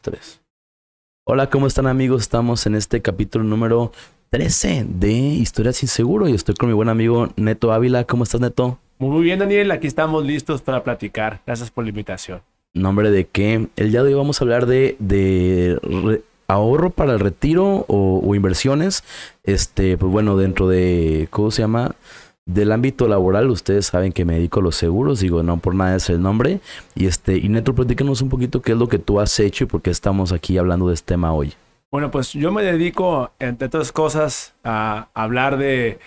dos, tres. Hola, ¿cómo están amigos? Estamos en este capítulo número 13 de Historias sin Seguro y estoy con mi buen amigo Neto Ávila. ¿Cómo estás, Neto? Muy bien, Daniel. Aquí estamos listos para platicar. Gracias por la invitación. Nombre de qué? El día de hoy vamos a hablar de, de ahorro para el retiro o, o, inversiones. Este, pues bueno, dentro de, ¿cómo se llama? Del ámbito laboral, ustedes saben que me dedico a los seguros, digo, no por nada es el nombre. Y este, y Neto, platícanos un poquito qué es lo que tú has hecho y por qué estamos aquí hablando de este tema hoy. Bueno, pues yo me dedico, entre otras cosas, a hablar de,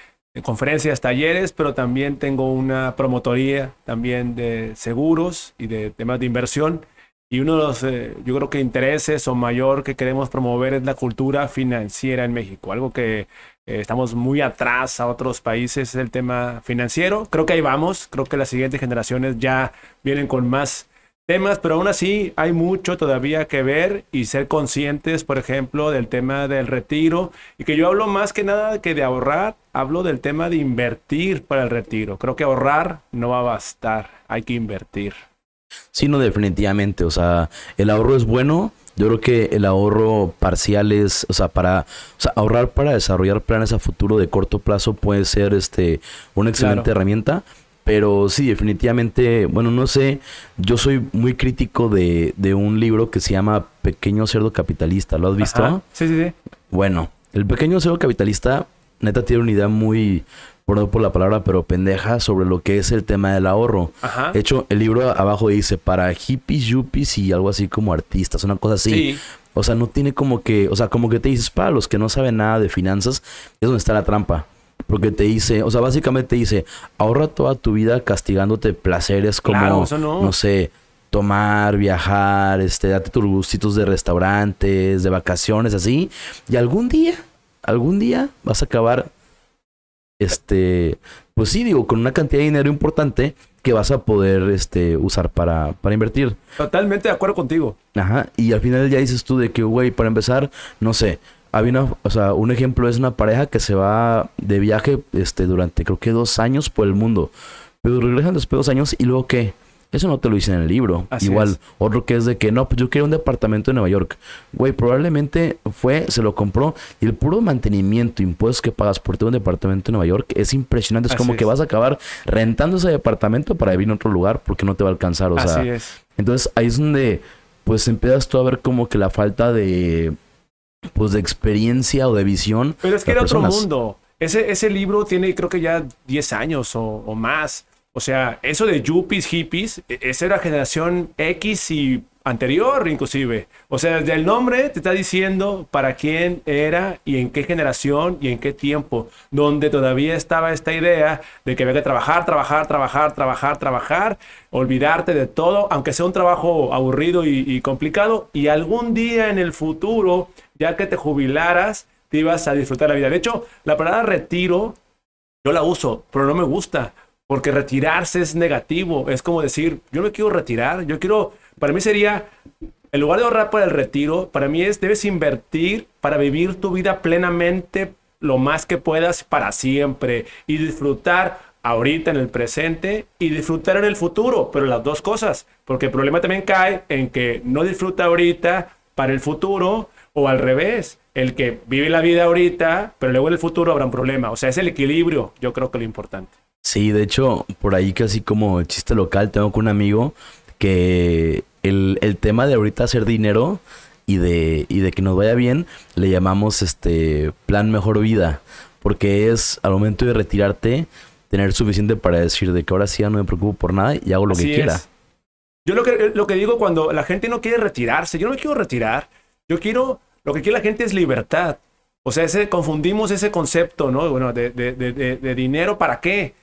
conferencias, talleres, pero también tengo una promotoría también de seguros y de temas de inversión. Y uno de los, eh, yo creo que intereses o mayor que queremos promover es la cultura financiera en México, algo que eh, estamos muy atrás a otros países, es el tema financiero. Creo que ahí vamos, creo que las siguientes generaciones ya vienen con más temas, pero aún así hay mucho todavía que ver y ser conscientes, por ejemplo, del tema del retiro y que yo hablo más que nada que de ahorrar, hablo del tema de invertir para el retiro. Creo que ahorrar no va a bastar, hay que invertir. Sí, no, definitivamente. O sea, el ahorro es bueno. Yo creo que el ahorro parcial es, o sea, para o sea, ahorrar para desarrollar planes a futuro de corto plazo puede ser este una excelente claro. herramienta. Pero sí, definitivamente, bueno, no sé, yo soy muy crítico de, de un libro que se llama Pequeño Cerdo Capitalista. ¿Lo has visto? Ajá. Sí, sí, sí. Bueno, el Pequeño Cerdo Capitalista, neta, tiene una idea muy, perdón por la palabra, pero pendeja sobre lo que es el tema del ahorro. Ajá. De hecho, el libro abajo dice para hippies, yuppies y algo así como artistas, una cosa así. Sí. O sea, no tiene como que, o sea, como que te dices, para los que no saben nada de finanzas, es donde está la trampa. Porque te dice, o sea, básicamente te dice, ahorra toda tu vida castigándote placeres como, Claro, eso no. no sé, tomar, viajar, este, date tus gustitos de restaurantes, de vacaciones, así. Y algún día, algún día vas a acabar este, pues sí, digo, con una cantidad de dinero importante que vas a poder este, usar para, para invertir. Totalmente de acuerdo contigo. Ajá, y al final ya dices tú de que, güey, para empezar, no sé, había una, o sea, un ejemplo es una pareja que se va de viaje este, durante creo que dos años por el mundo, pero regresan después de dos años y luego qué. Eso no te lo dicen en el libro. Así Igual, es. otro que es de que no, pues yo quiero un departamento en Nueva York. Güey, probablemente fue, se lo compró y el puro mantenimiento, impuestos que pagas por tener un departamento en Nueva York es impresionante. Es Así como es. que vas a acabar rentando ese departamento para vivir en otro lugar porque no te va a alcanzar. O sea, Así es. entonces ahí es donde pues empiezas tú a ver como que la falta de pues de experiencia o de visión. Pero es que era otro mundo. Ese, ese libro tiene creo que ya 10 años o, o más. O sea, eso de yuppies, hippies, e- esa era generación X y anterior inclusive. O sea, desde el nombre te está diciendo para quién era y en qué generación y en qué tiempo, donde todavía estaba esta idea de que había que trabajar, trabajar, trabajar, trabajar, trabajar, olvidarte de todo, aunque sea un trabajo aburrido y, complicado, y algún día en el futuro, ya que te jubilaras, te ibas a disfrutar la vida. De hecho, la palabra retiro yo la uso, pero no me gusta, porque retirarse es negativo. Es como decir, yo me quiero retirar, yo quiero, para mí sería, en lugar de ahorrar para el retiro, para mí es, debes invertir para vivir tu vida plenamente lo más que puedas para siempre y disfrutar ahorita en el presente y disfrutar en el futuro, pero las dos cosas, porque el problema también cae en que no disfruta ahorita para el futuro o al revés, el que vive la vida ahorita, pero luego en el futuro habrá un problema. O sea, es el equilibrio, yo creo que lo importante. Sí, de hecho, por ahí casi como chiste local, tengo con un amigo que el, el tema de ahorita hacer dinero y de, y de que nos vaya bien, le llamamos este plan mejor vida. Porque es al momento de retirarte, tener suficiente para decir de que ahora sí ya no me preocupo por nada y hago lo Así que quiera. es. Yo lo que, lo que digo cuando la gente no quiere retirarse, yo no me quiero retirar, yo quiero, lo que quiere la gente es libertad. O sea, ese, confundimos ese concepto, ¿no? Bueno, de, de, de, de- de dinero, ¿para qué?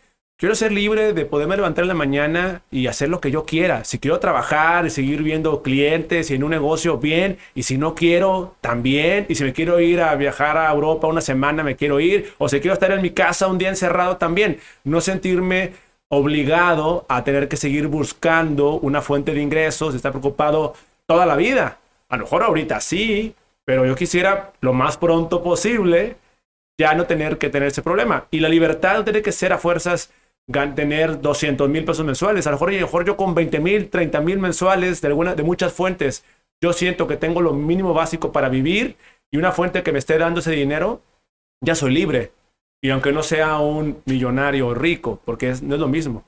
Quiero ser libre de poderme levantar en la mañana y hacer lo que yo quiera. Si quiero trabajar y seguir viendo clientes y en un negocio, bien. Y si no quiero, también. Y si me quiero ir a viajar a Europa una semana, me quiero ir. O si quiero estar en mi casa un día encerrado, también. No sentirme obligado a tener que seguir buscando una fuente de ingresos, estar preocupado toda la vida. A lo mejor ahorita sí, pero yo quisiera lo más pronto posible ya no tener que tener ese problema. Y la libertad no tiene que ser a fuerzas tener 200 mil pesos mensuales. A lo mejor, a lo mejor yo con 20 mil, 30 mil mensuales de, alguna, de muchas fuentes yo siento que tengo lo mínimo básico para vivir y una fuente que me esté dando ese dinero, ya soy libre. Y aunque no sea un millonario rico, porque no es lo mismo.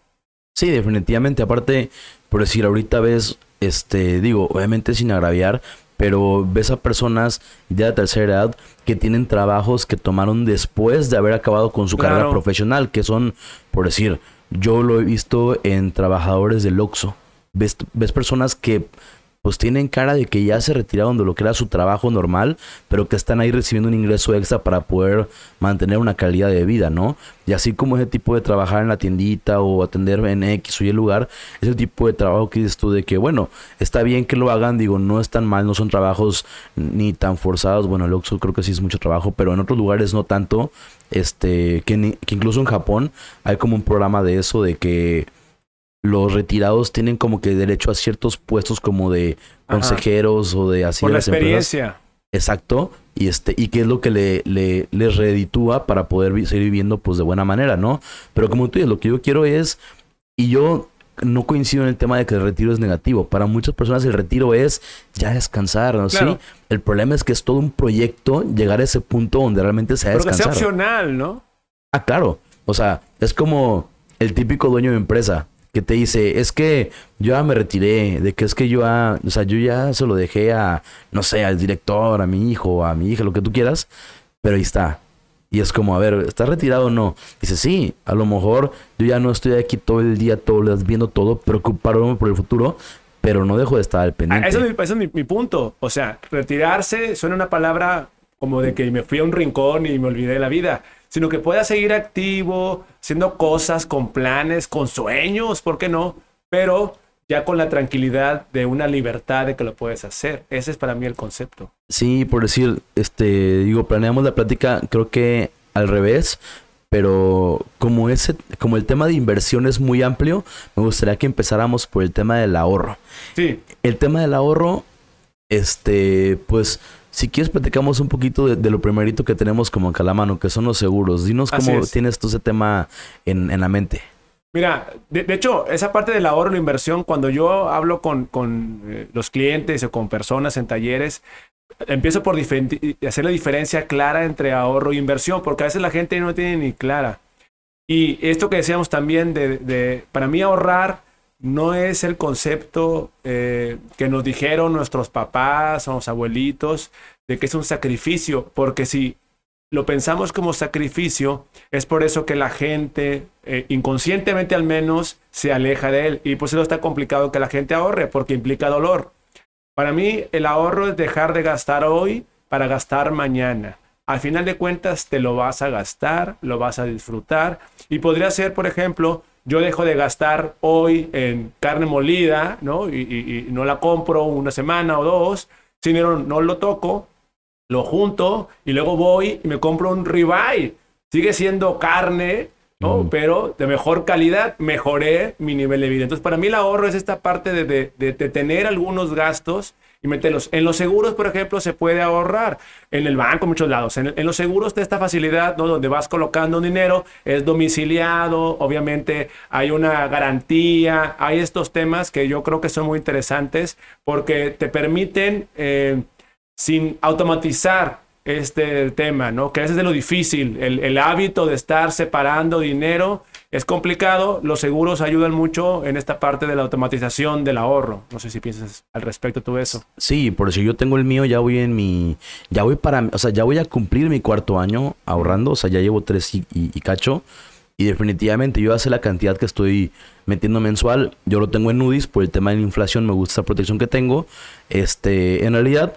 Sí, definitivamente. Aparte, por decir, ahorita ves, este, digo, obviamente sin agraviar, pero ves a personas de la tercera edad que tienen trabajos que tomaron después de haber acabado con su carrera profesional, que son, por decir, yo lo he visto en trabajadores del Oxxo. Ves, ves personas que pues tienen cara de que ya se retiraron de lo que era su trabajo normal, pero que están ahí recibiendo un ingreso extra para poder mantener una calidad de vida, ¿no? Y así como ese tipo de trabajar en la tiendita o atender en X o Y lugar, es el tipo de trabajo que dices tú de que, bueno, está bien que lo hagan, digo, no es tan mal, no son trabajos ni tan forzados, bueno, el Oxxo creo que sí es mucho trabajo, pero en otros lugares no tanto, este, que, que incluso en Japón hay como un programa de eso, de que los retirados tienen como que derecho a ciertos puestos como de consejeros o de así Por la experiencia. Exacto. Y este, y qué es lo que le, le, les reditúa para poder seguir viviendo pues de buena manera, ¿no? Pero como tú dices, lo que yo quiero es, y yo no coincido en el tema de que el retiro es negativo. Para muchas personas el retiro es ya descansar, ¿no? Sí. El problema es que es todo un proyecto llegar a ese punto donde realmente sea Pero descansar. que sea opcional, ¿no? Ah, claro. O sea, es como el típico dueño de empresa que te dice, es que yo ya me retiré, de que es que yo ya, o sea, yo ya se lo dejé a, no sé, al director, a mi hijo, a mi hija, lo que tú quieras, pero ahí está. Y es como, a ver, ¿estás retirado o no? Dice, sí, a lo mejor yo ya no estoy aquí todo el día, todo el día viendo todo, preocuparme por el futuro, pero no dejo de estar al pendiente. Ah, eso es, mi, mi, punto. O sea, retirarse suena una palabra como de que me fui a un rincón y me olvidé de la vida sino que pueda seguir activo, haciendo cosas con planes, con sueños, ¿por qué no? Pero ya con la tranquilidad de una libertad de que lo puedes hacer. Ese es para mí el concepto. Sí, por decir, este, digo, planeamos la plática, creo que al revés, pero como ese, como el tema de inversión es muy amplio, me gustaría que empezáramos por el tema del ahorro. Sí. El tema del ahorro, este, pues si quieres, platicamos un poquito de, lo primerito que tenemos como acá la mano, que son los seguros. Dinos cómo tienes tú ese tema en, la mente. Mira, de, hecho, esa parte del ahorro y la inversión, cuando yo hablo con, eh, los clientes o con personas en talleres, empiezo por hacer la diferencia clara entre ahorro e inversión, porque a veces la gente no tiene ni clara. Y esto que decíamos también de para mí ahorrar no es el concepto eh, que nos dijeron nuestros papás o los abuelitos de que es un sacrificio, porque si lo pensamos como sacrificio, es por eso que la gente, eh, inconscientemente al menos, se aleja de él. Y por eso está complicado que la gente ahorre, porque implica dolor. Para mí, el ahorro es dejar de gastar hoy para gastar mañana. Al final de cuentas, te lo vas a gastar, lo vas a disfrutar. Y podría ser, por ejemplo, yo dejo de gastar hoy en carne molida, ¿no? Y, no la compro una semana o dos, si no, no lo toco, lo junto y luego voy y me compro un ribeye. Sigue siendo carne, ¿no? Pero de mejor calidad, mejoré mi nivel de vida. Entonces, para mí el ahorro es esta parte de, de tener algunos gastos y meterlos. En los seguros, por ejemplo, se puede ahorrar. En el banco, en muchos lados. En, los seguros está esta facilidad, ¿no? Donde vas colocando dinero, es domiciliado, obviamente hay una garantía, hay estos temas que yo creo que son muy interesantes porque te permiten, eh, sin automatizar este tema, ¿no? Que ese es de lo difícil, el, el hábito de estar separando dinero es complicado, los seguros ayudan mucho en esta parte de la automatización del ahorro. No sé si piensas al respecto tú eso. Sí, por eso yo tengo el mío, ya voy en mi, ya voy para, o sea, ya voy a cumplir mi cuarto año ahorrando, o sea, ya llevo tres y, cacho. Y definitivamente yo hace la cantidad que estoy metiendo mensual, yo lo tengo en Nudis por el tema de la inflación, me gusta esa protección que tengo. Este, en realidad,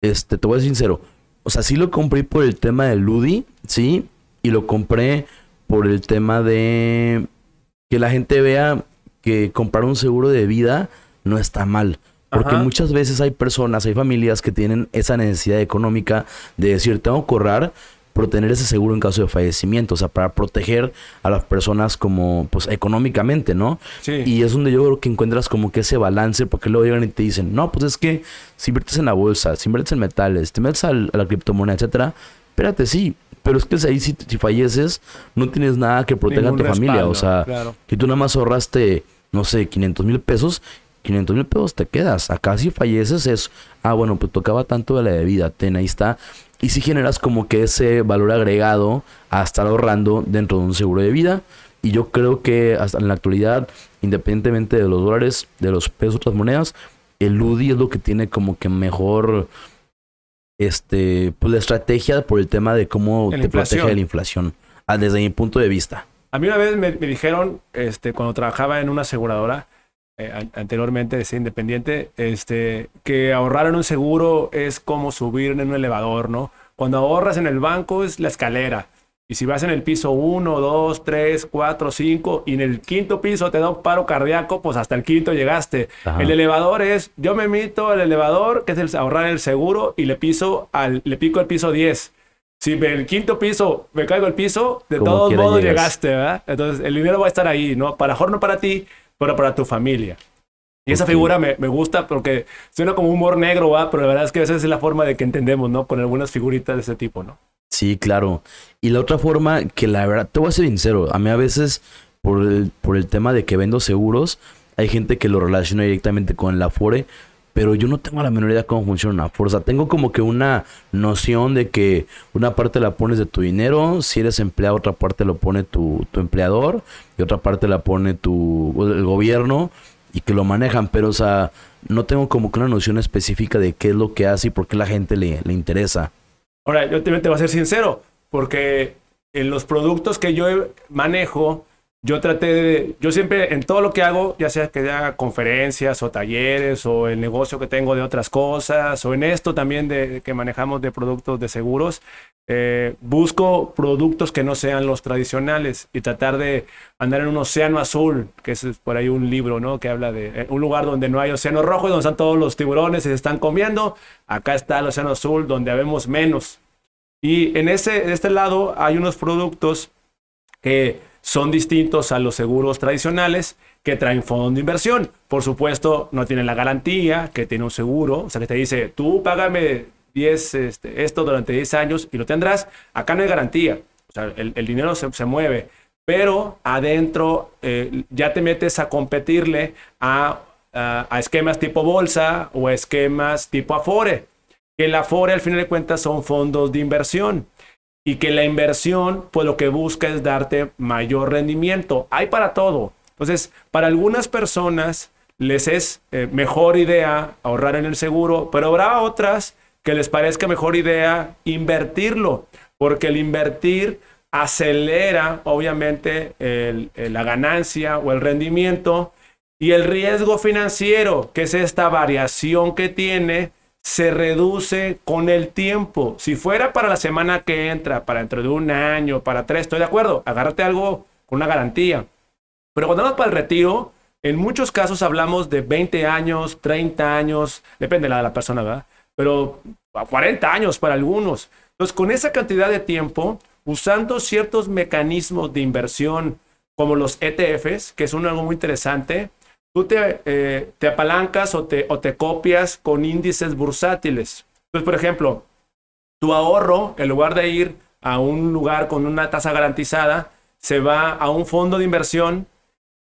este, te voy a ser sincero, o sea, sí lo compré por el tema del Ludi, sí, y lo compré por el tema de que la gente vea que comprar un seguro de vida no está mal. Porque muchas veces hay personas, hay familias que tienen esa necesidad económica de decir, tengo que ahorrar por tener ese seguro en caso de fallecimiento, o sea, para proteger a las personas como, pues, económicamente, ¿no? Sí. Y es donde yo creo que encuentras como que ese balance, porque luego llegan y te dicen, no, pues es que si inviertes en la bolsa, si inviertes en metales, te metes a la criptomoneda, etcétera, espérate, sí, pero es que ahí si, si falleces, no tienes nada que proteja a tu familia. O sea, que tú nada más ahorraste, no sé, 500 mil pesos 500 mil pesos te quedas. Acá si falleces es, ah, bueno, pues tocaba tanto de la de vida, ten, ahí está. Y si generas como que ese valor agregado a estar ahorrando dentro de un seguro de vida. Y yo creo que hasta en la actualidad, independientemente de los dólares, de los pesos, otras monedas, el UDI es lo que tiene como que mejor este pues la estrategia por el tema de cómo te protege de la inflación ah, desde mi punto de vista. A mí una vez me, dijeron este cuando trabajaba en una aseguradora eh, anteriormente de ser independiente este que ahorrar en un seguro es como subir en un elevador no cuando ahorras en el banco es la escalera y si vas en el piso 1, 2, 3, 4, 5 y en el quinto piso te da un paro cardíaco, pues hasta el quinto llegaste. El elevador es, yo me mito al elevador, que es el ahorrar el seguro, y le piso al, le pico el piso 10. Si en el quinto piso me caigo el piso, de todos modos llegaste, ¿verdad? Entonces el dinero va a estar ahí, ¿no? Para mejor no para ti, pero para tu familia. Y esa figura me, me, gusta porque suena como humor negro, ¿va? Pero la verdad es que esa es la forma de que entendemos, ¿no? Con algunas figuritas de ese tipo, ¿no? Sí, claro. Y la otra forma que la verdad, te voy a ser sincero, a mí a veces por el, por el tema de que vendo seguros, hay gente que lo relaciona directamente con el Afore, pero yo no tengo la menor idea cómo funciona una fuerza. Tengo como que una noción de que una parte la pones de tu dinero, si eres empleado, otra parte lo pone tu, tu empleador y otra parte la pone tu el gobierno y que lo manejan, pero o sea, no tengo como que una noción específica de qué es lo que hace y por qué la gente le, le interesa. Ahora, yo te, voy a ser sincero, porque en los productos que yo manejo, yo traté de, yo siempre en todo lo que hago, ya sea que haga conferencias o talleres o el negocio que tengo de otras cosas o en esto también de, que manejamos de productos de seguros, eh, busco productos que no sean los tradicionales y tratar de andar en un océano azul, que es por ahí un libro, ¿no? Que habla de un lugar donde no hay océano rojo, donde están todos los tiburones y se están comiendo. Acá está el océano azul, donde habemos menos. Y en ese, este lado hay unos productos que son distintos a los seguros tradicionales que traen fondos de inversión. Por supuesto, no tienen la garantía que tiene un seguro, o sea, que te dice, tú págame 10, este, esto durante 10 años y lo tendrás. Acá no hay garantía, o sea, el, dinero se, mueve, pero adentro eh, ya te metes a competirle a, a, esquemas tipo bolsa o esquemas tipo Afore. Que el Afore al final de cuentas son fondos de inversión y que la inversión, pues lo que busca es darte mayor rendimiento. Hay para todo. Entonces, para algunas personas les es eh, mejor idea ahorrar en el seguro, pero habrá otras que les parezca mejor idea invertirlo, porque el invertir acelera obviamente la ganancia o el rendimiento y el riesgo financiero, que es esta variación que tiene se reduce con el tiempo. Si fuera para la semana que entra, para dentro de un año, para tres, estoy de acuerdo, agárrate algo con una garantía. Pero cuando vamos para el retiro, en muchos casos hablamos de 20 años, 30 años, depende de la, persona, ¿verdad? Pero a 40 años para algunos. Entonces, con esa cantidad de tiempo, usando ciertos mecanismos de inversión como los ETFs, que es un algo muy interesante, tú eh, te, apalancas o te, o te copias con índices bursátiles. Entonces, por ejemplo, tu ahorro, en lugar de ir a un lugar con una tasa garantizada, se va a un fondo de inversión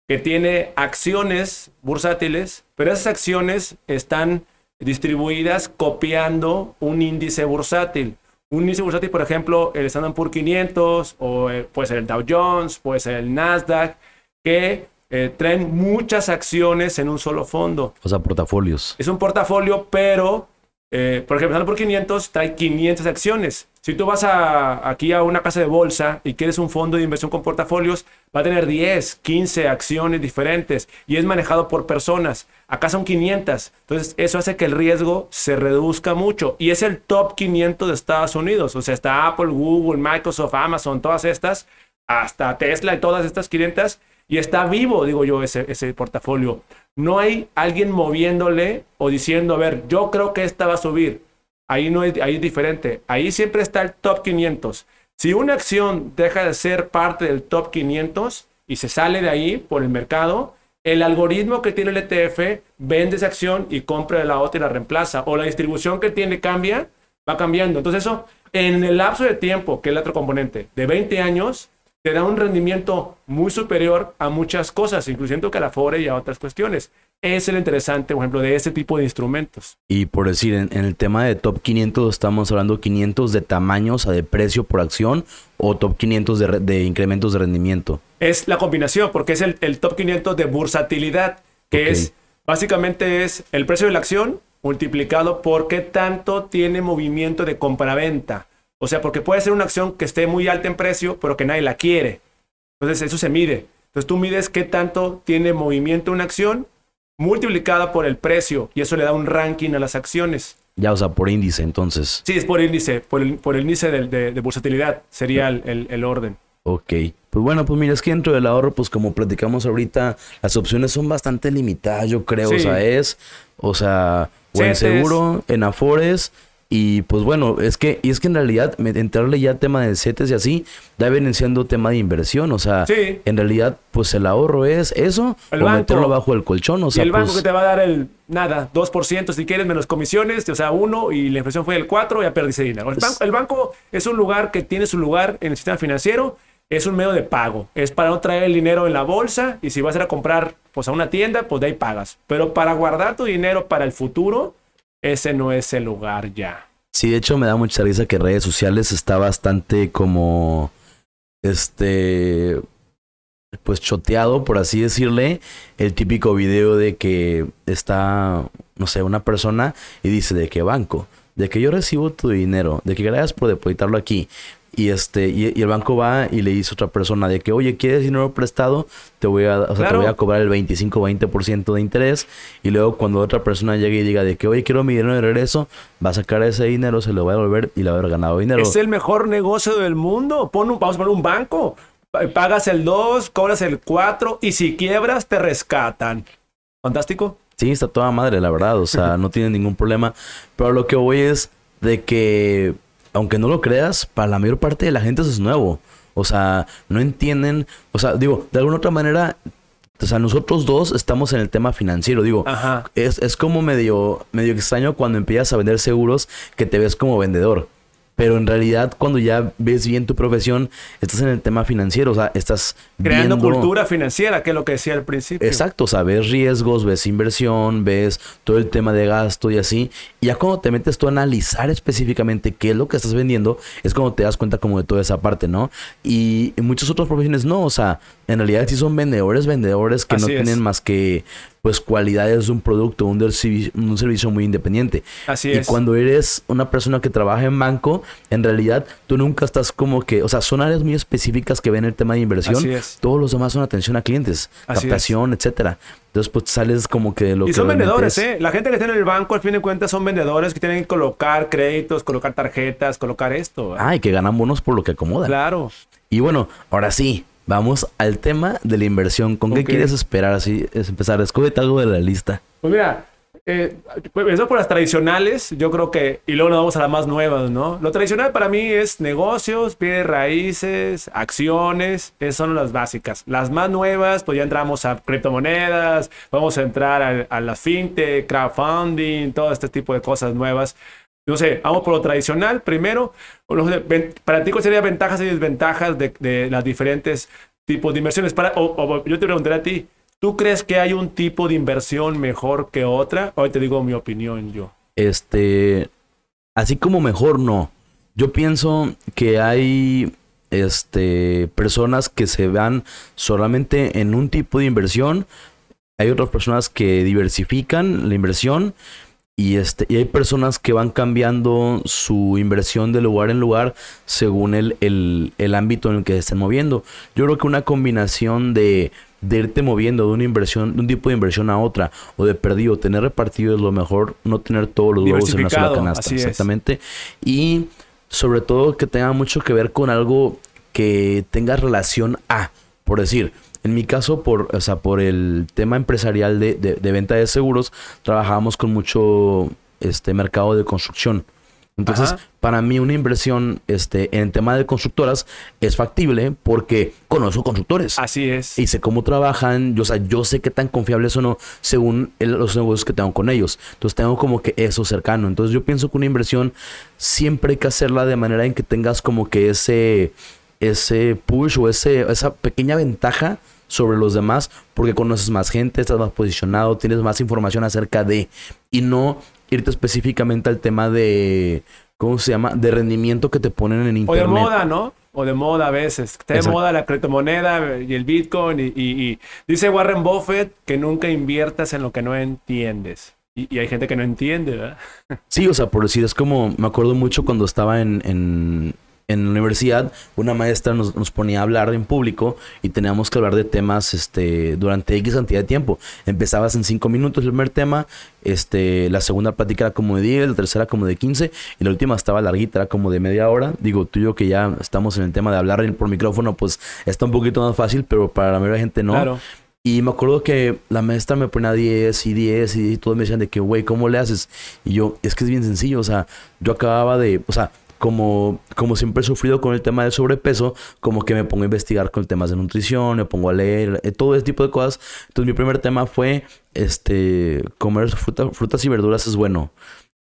que tiene acciones bursátiles, pero esas acciones están distribuidas copiando un índice bursátil. Un índice bursátil, por ejemplo, el Standard Poor's 500 o eh, puede ser el Dow Jones, puede ser el Nasdaq, que eh, traen muchas acciones en un solo fondo. O sea, portafolios. Es un portafolio, pero, eh, por ejemplo, por 500 trae 500 acciones. Si tú vas a, aquí a una casa de bolsa y quieres un fondo de inversión con portafolios, va a tener 10, 15 acciones diferentes y es manejado por personas. Acá son 500. Entonces, eso hace que el riesgo se reduzca mucho. Y es el top 500 de Estados Unidos. O sea, está Apple, Google, Microsoft, Amazon, todas estas, hasta Tesla y todas estas 500 y está vivo, digo yo, ese, ese portafolio. No hay alguien moviéndole o diciendo, a ver, yo creo que esta va a subir. Ahí no es, ahí es diferente. Ahí siempre está el top 500. Si una acción deja de ser parte del top 500 y se sale de ahí por el mercado, el algoritmo que tiene el ETF vende esa acción y compra la otra y la reemplaza. O la distribución que tiene cambia, va cambiando. Entonces eso, en el lapso de tiempo, que es el otro componente, de 20 años, te da un rendimiento muy superior a muchas cosas, incluyendo que a la y a otras cuestiones. es lo interesante, por ejemplo, de este tipo de instrumentos. Y por decir, en, el tema de top 500 estamos hablando 500 de tamaño, o sea, de precio por acción, o top 500 de, incrementos de rendimiento. Es la combinación, porque es el, top 500 de bursatilidad, que es, básicamente es el precio de la acción multiplicado por qué tanto tiene movimiento de compra-venta. O sea, porque puede ser una acción que esté muy alta en precio, pero que nadie la quiere. Entonces, eso se mide. Entonces, tú mides qué tanto tiene movimiento una acción multiplicada por el precio y eso le da un ranking a las acciones. Ya, o sea, por índice, entonces. Sí, es por índice, por el, por el índice de, de, bursatilidad, sería el, el, orden. Ok. Pues bueno, pues mira, es que dentro del ahorro, pues como platicamos ahorita, las opciones son bastante limitadas, yo creo. O sea, es, o sea, o en seguro, en afores y pues bueno, es que, y es que en realidad, entrarle ya tema de CETES y así, ya vienen siendo tema de inversión. O sea, en realidad, pues el ahorro es eso, el o meterlo bajo el colchón. O sea, y el banco pues que te va a dar el nada, 2% si quieres, menos comisiones, o sea, uno, y la inflación fue el 4, ya perdiste dinero. El banco, el banco es un lugar que tiene su lugar en el sistema financiero, es un medio de pago. Es para no traer el dinero en la bolsa, y si vas a ir a comprar pues a una tienda, pues de ahí pagas. Pero para guardar tu dinero para el futuro, ese no es el lugar ya. Sí, de hecho me da mucha risa que redes sociales está bastante como este pues choteado, por así decirle, el típico video de que está, no sé, una persona y dice de qué banco, de que yo recibo tu dinero, de que gracias por depositarlo aquí. Y este, y, el banco va y le dice a otra persona de que, oye, ¿quieres dinero prestado? Te voy a, o sea, te voy a cobrar el 25-20% de interés. Y luego cuando otra persona llegue y diga de que, oye, quiero mi dinero de regreso, va a sacar ese dinero, se lo va a devolver y le va a haber ganado dinero. Es el mejor negocio del mundo. Pon un, vamos a poner un banco. Pagas el 2, cobras el 4 y si quiebras te rescatan. Fantástico. Sí, está toda madre, la verdad. O sea, no tiene ningún problema. Pero lo que voy es de que aunque no lo creas, para la mayor parte de la gente eso es nuevo. O sea, no entienden, o sea, digo, de alguna otra manera, o sea, nosotros dos estamos en el tema financiero, digo, Es, es como medio, medio extraño cuando empiezas a vender seguros que te ves como vendedor. Pero en realidad, cuando ya ves bien tu profesión, estás en el tema financiero, o sea, estás creando cultura financiera, que es lo que decía al principio. Exacto, o sea, ves riesgos, ves inversión, ves todo el tema de gasto y así. Y ya cuando te metes tú a analizar específicamente qué es lo que estás vendiendo, es cuando te das cuenta como de toda esa parte, ¿no? Y en muchas otras profesiones no, o sea, en realidad sí son vendedores, vendedores que no tienen más que pues cualidades de un producto, un, un servicio muy independiente. Así y cuando eres una persona que trabaja en banco, en realidad tú nunca estás como que, o sea, son áreas muy específicas que ven el tema de inversión. Así es. Todos los demás son atención a clientes, captación, etcétera. Entonces, pues sales como que lo y son vendedores, ¿eh? La gente que está en el banco, al fin de cuentas, son vendedores que tienen que colocar créditos, colocar tarjetas, colocar esto. Ah, y que ganan bonos por lo que acomodan. Claro. Y bueno, ahora sí, Vamos al tema de la inversión. ¿Con qué quieres esperar así es empezar? Escógete algo de la lista. Pues mira, eh, pues eso por las tradicionales, yo creo que, y luego nos vamos a las más nuevas, ¿no? Lo tradicional para mí es negocios, pie raíces, acciones, esas son las básicas. Las más nuevas, pues ya entramos a criptomonedas, vamos a entrar a, a la fintech, crowdfunding, todo este tipo de cosas nuevas. No sé, vamos por lo tradicional primero. Para ti, ¿cuáles serían ventajas y desventajas de, de las diferentes tipos de inversiones? Para, o, yo te preguntaré a ti, ¿tú crees que hay un tipo de inversión mejor que otra? Hoy te digo mi opinión yo. Este, así como mejor no. Yo pienso que hay este, personas que se van solamente en un tipo de inversión. Hay otras personas que diversifican la inversión y, este, y hay personas que van cambiando su inversión de lugar en lugar según el, el, ámbito en el que se estén moviendo. Yo creo que una combinación de, de, irte moviendo de una inversión, de un tipo de inversión a otra, o de perdido, tener repartido es lo mejor, no tener todos los huevos en una sola canasta. Exactamente. Y sobre todo que tenga mucho que ver con algo que tenga relación a, por decir, en mi caso, por, o sea, por el tema empresarial de, de, venta de seguros, trabajamos con mucho este mercado de construcción. Entonces, para mí una inversión este, en tema de constructoras es factible porque conozco constructores. Así es. Y sé cómo trabajan, yo, o sea, yo sé qué tan confiables o no según los negocios que tengo con ellos. Entonces, tengo como que eso cercano. Entonces, yo pienso que una inversión siempre hay que hacerla de manera en que tengas como que ese ese push o ese, esa pequeña ventaja sobre los demás porque conoces más gente, estás más posicionado, tienes más información acerca de y no irte específicamente al tema de ¿cómo se llama? de rendimiento que te ponen en internet. O de moda, ¿no? O de moda a veces. Está de moda la criptomoneda y el Bitcoin y, dice Warren Buffett que nunca inviertas en lo que no entiendes. Y, hay gente que no entiende, ¿verdad? Sí, o sea, por decir, es como, me acuerdo mucho cuando estaba en, en la universidad, una maestra nos, nos, ponía a hablar en público y teníamos que hablar de temas este, durante X cantidad de tiempo. Empezabas en 5 minutos el primer tema, este, la segunda plática era como de 10, la tercera como de 15 y la última estaba larguita, era como de media hora. Digo, tú y yo que ya estamos en el tema de hablar por micrófono, pues está un poquito más fácil, pero para la mayoría de gente no. Claro. Y me acuerdo que la maestra me ponía 10 y 10 y todos me decían de que, güey, ¿cómo le haces? Y yo, es que es bien sencillo, o sea, yo acababa de, o sea, como, como siempre he sufrido con el tema del sobrepeso, como que me pongo a investigar con temas de nutrición, me pongo a leer, eh, todo ese tipo de cosas. Entonces mi primer tema fue, este, comer frutas y verduras es bueno.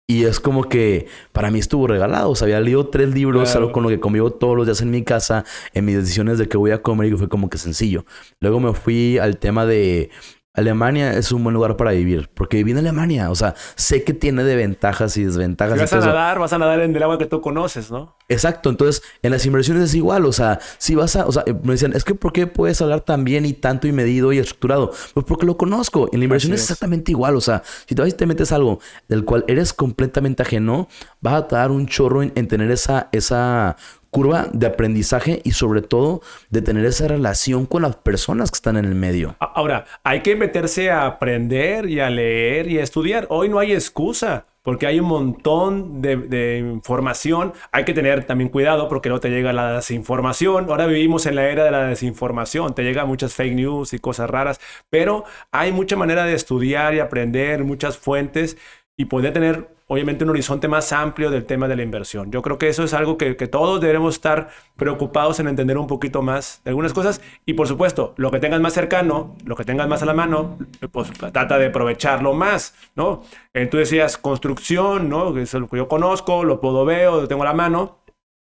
Y es como que para mí estuvo regalado. O sea, había leído tres libros, algo con lo que convivo todos los días en mi casa, en mis decisiones de qué voy a comer y fue como que sencillo. Luego me fui al tema de Alemania es un buen lugar para vivir, porque viví en Alemania, o sea, sé que tiene de ventajas y desventajas. vas a nadar, vas a nadar en el agua que tú conoces, ¿no? Exacto, entonces en las inversiones es igual, o sea, si vas a, o sea, me decían, es que ¿por qué puedes hablar tan bien y tanto y medido y estructurado? Pues porque lo conozco, en la inversión es. exactamente igual, o sea, si te vas y te metes algo del cual eres completamente ajeno, vas a dar un chorro en, en tener esa, esa curva de aprendizaje y sobre todo de tener esa relación con las personas que están en el medio. Ahora, hay que meterse a aprender y a leer y a estudiar. Hoy no hay excusa porque hay un montón de, información. Hay que tener también cuidado porque no te llega la desinformación. Ahora vivimos en la era de la desinformación. Te llegan muchas fake news y cosas raras, pero hay mucha manera de estudiar y aprender, muchas fuentes y poder tener obviamente un horizonte más amplio del tema de la inversión. Yo creo que eso es algo que, todos debemos estar preocupados en entender un poquito más de algunas cosas y por supuesto, lo que tengas más cercano, lo que tengas más a la mano, pues trata de aprovecharlo más, ¿no? Eh, tú decías construcción, ¿no? Que es lo que yo conozco, lo puedo ver, lo tengo a la mano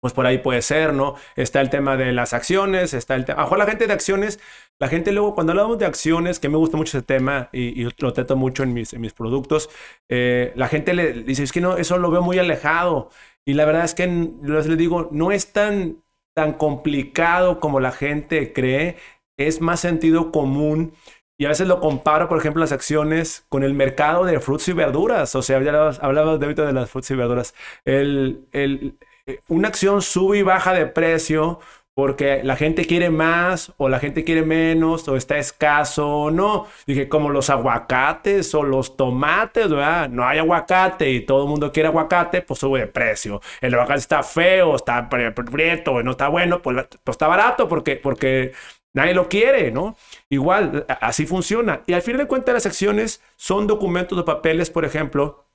pues por ahí puede ser, ¿no? Está el tema de las acciones, está el tema... A la gente de acciones, la gente luego, cuando hablamos de acciones, que me gusta mucho ese tema y, lo trato mucho en mis, en mis productos, eh, la gente le dice, es que no, eso lo veo muy alejado. Y la verdad es que, les digo, no es tan, tan complicado como la gente cree, es más sentido común. Y a veces lo comparo, por ejemplo, las acciones con el mercado de frutas y verduras. O sea, ya hablabas, de de las frutas y verduras. El, el, una acción sube y baja de precio porque la gente quiere más o la gente quiere menos o está escaso o no. Dije, como los aguacates o los tomates, ¿verdad? No hay aguacate y todo el mundo quiere aguacate, pues sube de precio. El aguacate está feo, está prieto, no está bueno, pues, pues, está barato porque, porque nadie lo quiere, ¿no? Igual, así funciona. Y al fin de cuentas las acciones son documentos de papeles, por ejemplo,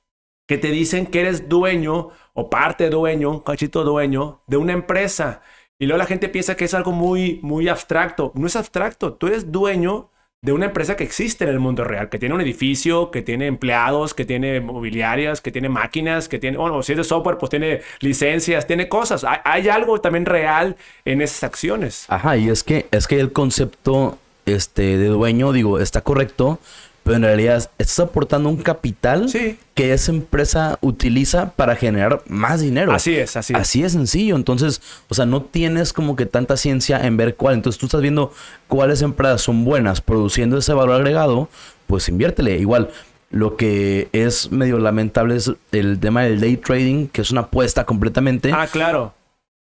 que te dicen que eres dueño o parte dueño, un cachito dueño de una empresa. Y luego la gente piensa que es algo muy, muy abstracto. No es abstracto, tú eres dueño de una empresa que existe en el mundo real, que tiene un edificio, que tiene empleados, que tiene mobiliarias, que tiene máquinas, que tiene, bueno, si es de software, pues tiene licencias, tiene cosas. Hay, hay, algo también real en esas acciones. Ajá, y es que, es que el concepto este, de dueño, digo, está correcto, pero en realidad estás aportando un capital que esa empresa utiliza para generar más dinero. Así es, así es. Así es sencillo. Entonces, o sea, no tienes como que tanta ciencia en ver cuál. Entonces tú estás viendo cuáles empresas son buenas produciendo ese valor agregado, pues inviértele. Igual, lo que es medio lamentable es el tema del day trading, que es una apuesta completamente. Ah, claro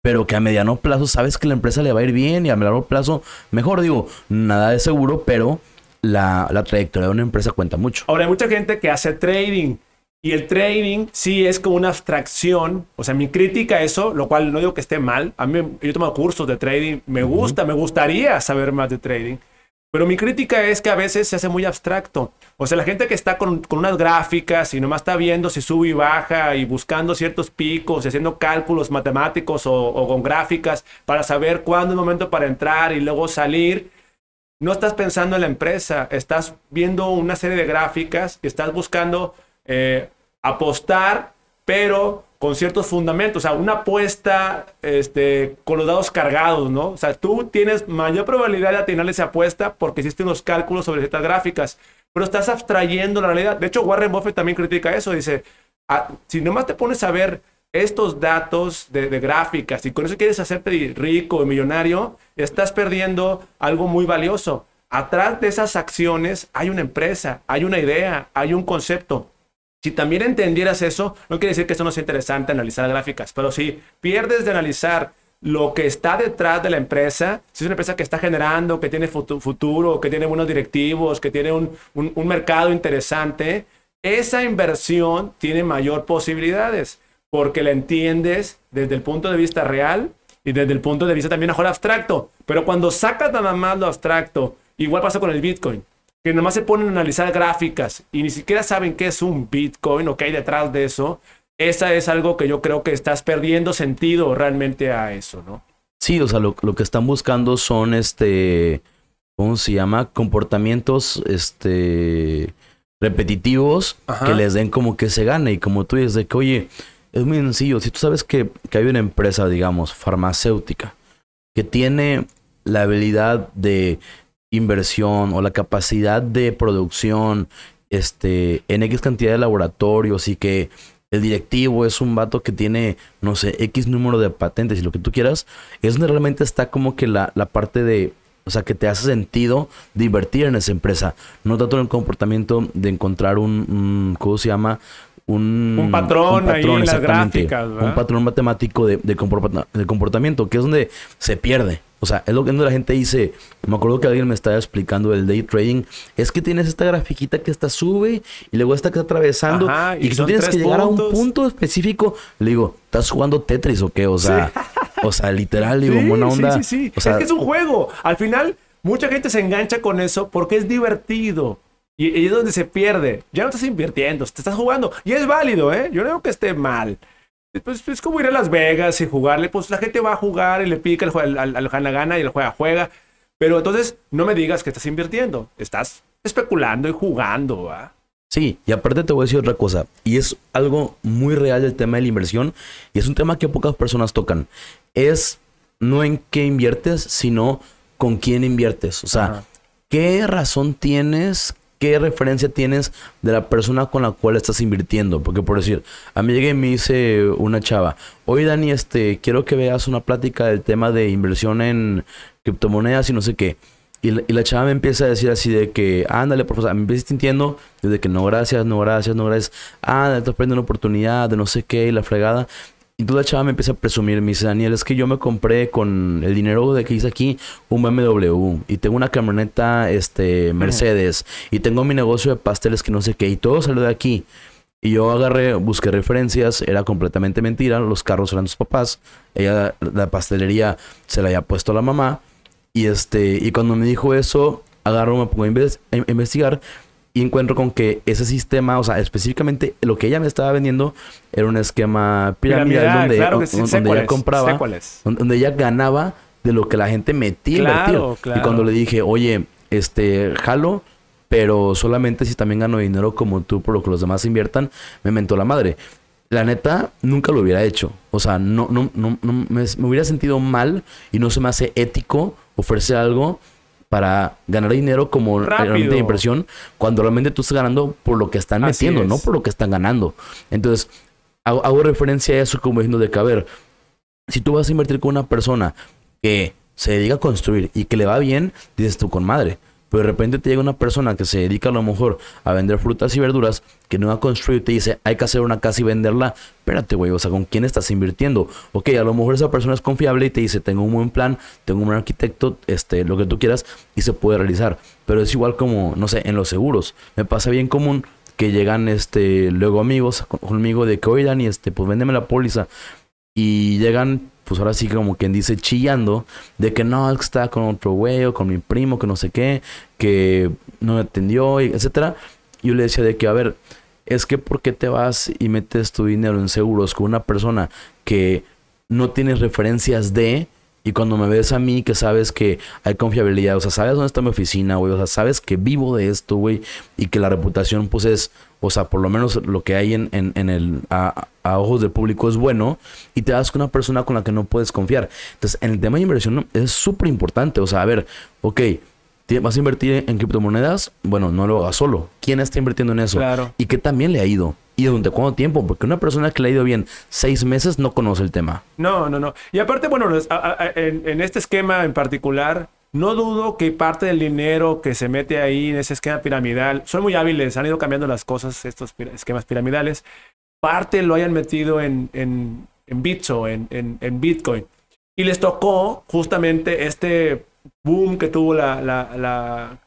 pero que a mediano plazo sabes que la empresa le va a ir bien y a largo plazo mejor. Digo, nada de seguro, pero la, trayectoria de una empresa cuenta mucho. Ahora, hay mucha gente que hace trading. Y el trading sí es como una abstracción. O sea, mi crítica a eso, lo cual no digo que esté mal. A mí, yo he tomado cursos de trading. Me gusta, me gustaría saber más de trading. Pero mi crítica es que a veces se hace muy abstracto. O sea, la gente que está con, unas gráficas y nomás está viendo si sube y baja y buscando ciertos picos y haciendo cálculos matemáticos o, o con gráficas para saber cuándo es el momento para entrar y luego salir no estás pensando en la empresa, estás viendo una serie de gráficas y estás buscando eh, apostar pero con ciertos fundamentos, o sea, una apuesta este, con los dados cargados, ¿no? O sea, tú tienes mayor probabilidad de atinar esa apuesta porque hiciste unos cálculos sobre ciertas gráficas, pero estás abstrayendo la realidad. De hecho, Warren Buffett también critica eso, dice, ah, si nomás te pones a ver estos datos de, gráficas y con eso quieres hacerte rico y millonario, estás perdiendo algo muy valioso. Atrás de esas acciones hay una empresa, hay una idea, hay un concepto. Si también entendieras eso, no quiere decir que eso no sea interesante analizar gráficas, pero si pierdes de analizar lo que está detrás de la empresa, si es una empresa que está generando, que tiene futuro, que tiene buenos directivos, que tiene un, un, un mercado interesante, esa inversión tiene mayor posibilidades porque la entiendes desde el punto de vista real y desde el punto de vista también mejor abstracto. Pero cuando sacas nada más lo abstracto, igual pasa con el Bitcoin, que nomás se ponen a analizar gráficas y ni siquiera saben qué es un Bitcoin o qué hay detrás de eso. Esa es algo que yo creo que estás perdiendo sentido realmente a eso, ¿no? Sí, o sea, lo, lo que están buscando son este, ¿cómo se llama? Comportamientos, este, repetitivos Ajá. que les den como que se gane y como tú dices de que, oye, es muy sencillo. Si tú sabes que, que, hay una empresa, digamos, farmacéutica, que tiene la habilidad de inversión o la capacidad de producción este, en X cantidad de laboratorios y que el directivo es un vato que tiene, no sé, X número de patentes y lo que tú quieras, es donde realmente está como que la, la parte de, o sea, que te hace sentido de invertir en esa empresa. No tanto en el comportamiento de encontrar un ¿cómo se llama? Un, un, patrón, un, patrón, ahí en las gráficas. ¿verdad? Un patrón matemático de, de, comporta, de, comportamiento, que es donde se pierde. O sea, es lo que la gente dice. Me acuerdo que alguien me estaba explicando el day trading. Es que tienes esta grafiquita que está sube y luego esta que está atravesando. Ajá, y, y tú tienes que llegar puntos. a un punto específico. Le digo, ¿estás jugando Tetris o qué? O sea, sí. o sea literal, digo, sí, buena onda. Sí, sí, sí. O sea, es que es un juego. Al final, mucha gente se engancha con eso porque es divertido. Y, y, es donde se pierde. Ya no estás invirtiendo, te estás jugando. Y es válido, ¿eh? Yo no digo que esté mal. Pues es como ir a Las Vegas y jugarle. Pues la gente va a jugar y le pica al, al, al gana y el juega, juega. Pero entonces no me digas que estás invirtiendo. Estás especulando y jugando, ¿va? Sí, y aparte te voy a decir otra cosa. Y es algo muy real del tema de la inversión. Y es un tema que pocas personas tocan. Es no en qué inviertes, sino con quién inviertes. O sea, Ajá. ¿qué razón tienes qué referencia tienes de la persona con la cual estás invirtiendo. Porque por decir, a mí llegué y me dice una chava, oye Dani, este, quiero que veas una plática del tema de inversión en criptomonedas y no sé qué. Y la, chava me empieza a decir así de que, ándale, profesor, me empieza sintiendo desde que no, gracias, no, gracias, no, gracias. Ah, estás perdiendo una oportunidad de no sé qué y la fregada. Y toda la chava me empieza a presumir, me dice, Daniel, es que yo me compré con el dinero de que hice aquí un BMW y tengo una camioneta este, Mercedes y tengo mi negocio de pasteles que no sé qué y todo salió de aquí. Y yo agarré, busqué referencias, era completamente mentira, los carros eran sus papás, ella, la pastelería se la había puesto a la mamá y este, y cuando me dijo eso, agarro, me pongo a investigar y encuentro con que ese sistema, o sea, específicamente lo que ella me estaba vendiendo era un esquema piramidal donde, claro sí, donde ella compraba, donde ella ganaba de lo que la gente metía claro, claro. Y cuando le dije, oye, este, jalo, pero solamente si también gano dinero como tú por lo que los demás inviertan, me mentó la madre. La neta, nunca lo hubiera hecho. O sea, no, no, no, no me, me hubiera sentido mal y no se me hace ético ofrecer algo para ganar dinero como realmente de inversión cuando realmente tú estás ganando por lo que están Así metiendo, es. no por lo que están ganando. Entonces, hago, hago, referencia a eso como diciendo de que, a ver, si tú vas a invertir con una persona que se dedica a construir y que le va bien, dices tú con madre. Pero de repente te llega una persona que se dedica a lo mejor a vender frutas y verduras, que no va a construir y te dice, hay que hacer una casa y venderla. Espérate, güey, o sea, ¿con quién estás invirtiendo? Ok, a lo mejor esa persona es confiable y te dice, tengo un buen plan, tengo un buen arquitecto, este, lo que tú quieras, y se puede realizar. Pero es igual como, no sé, en los seguros. Me pasa bien común que llegan, este, luego amigos conmigo de que, oigan, y este, pues véndeme la póliza. Y llegan pues ahora sí como quien dice chillando de que no, es que estaba con otro güey o con mi primo, que no sé qué, que no me atendió, etcétera. Yo le decía de que, a ver, es que ¿por qué te vas y metes tu dinero en seguros con una persona que no tienes referencias de... Y cuando me ves a mí, que sabes que hay confiabilidad, o sea, sabes dónde está mi oficina, güey, o sea, sabes que vivo de esto, güey, y que la reputación, pues, es o sea, por lo menos lo que hay en, en, el, a, ojos del público es bueno, y te das con una persona con la que no puedes confiar. Entonces, en el tema de inversión es súper importante, o sea, a ver, ok, ¿vas a invertir en criptomonedas? Bueno, no lo hagas solo. ¿Quién está invirtiendo en eso? Claro. Y qué también le ha ido. ¿Y durante cuánto tiempo? Porque una persona que le ha ido bien seis meses no conoce el tema. No, no, no. Y aparte, bueno, en, este esquema en particular, no dudo que parte del dinero que se mete ahí en ese esquema piramidal, son muy hábiles, han ido cambiando las cosas, estos esquemas piramidales, parte lo hayan metido en, en, en Bitso, en, Bitcoin. Y les tocó justamente este boom que tuvo la,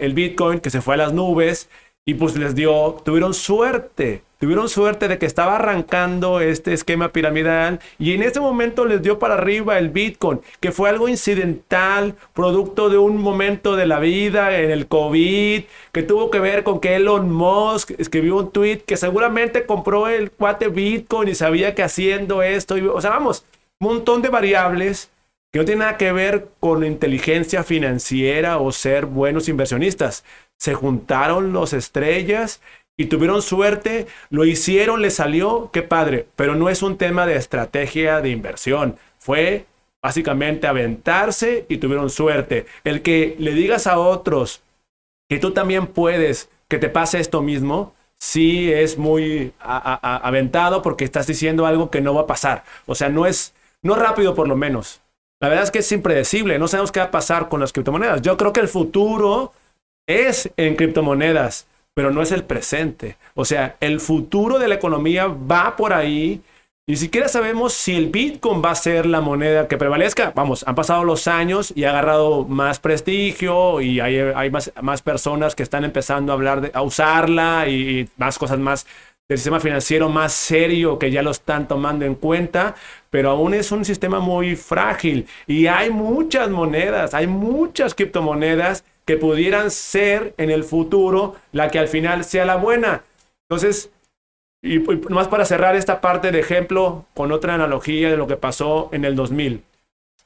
el Bitcoin, que se fue a las nubes y pues les dio, tuvieron suerte, tuvieron suerte de que estaba arrancando este esquema piramidal y en ese momento les dio para arriba el Bitcoin, que fue algo incidental, producto de un momento de la vida en el COVID, que tuvo que ver con que Elon Musk escribió un tweet que seguramente compró el cuate Bitcoin y sabía que haciendo esto, o sea, vamos, un montón de variables que no tienen nada que ver con inteligencia financiera o ser buenos inversionistas se juntaron los estrellas y tuvieron suerte, lo hicieron, le salió, qué padre, pero no es un tema de estrategia de inversión, fue básicamente aventarse y tuvieron suerte. El que le digas a otros que tú también puedes, que te pase esto mismo, sí es muy aventado porque estás diciendo algo que no va a pasar. O sea, no es, no rápido por lo menos. La verdad es que es impredecible, no sabemos qué va a pasar con las criptomonedas. Yo creo que el futuro es en criptomonedas, pero no es el presente. O sea, el futuro de la economía va por ahí. Ni siquiera sabemos si el Bitcoin va a ser la moneda que prevalezca. Vamos, han pasado los años y ha agarrado más prestigio y hay, más, personas que están empezando a hablar a usarla y más cosas más del sistema financiero más serio que ya lo están tomando en cuenta, pero aún es un sistema muy frágil y hay muchas monedas, hay muchas criptomonedas que pudieran ser en el futuro la que al final sea la buena. Entonces, y, más para cerrar esta parte de ejemplo con otra analogía de lo que pasó en el 2000.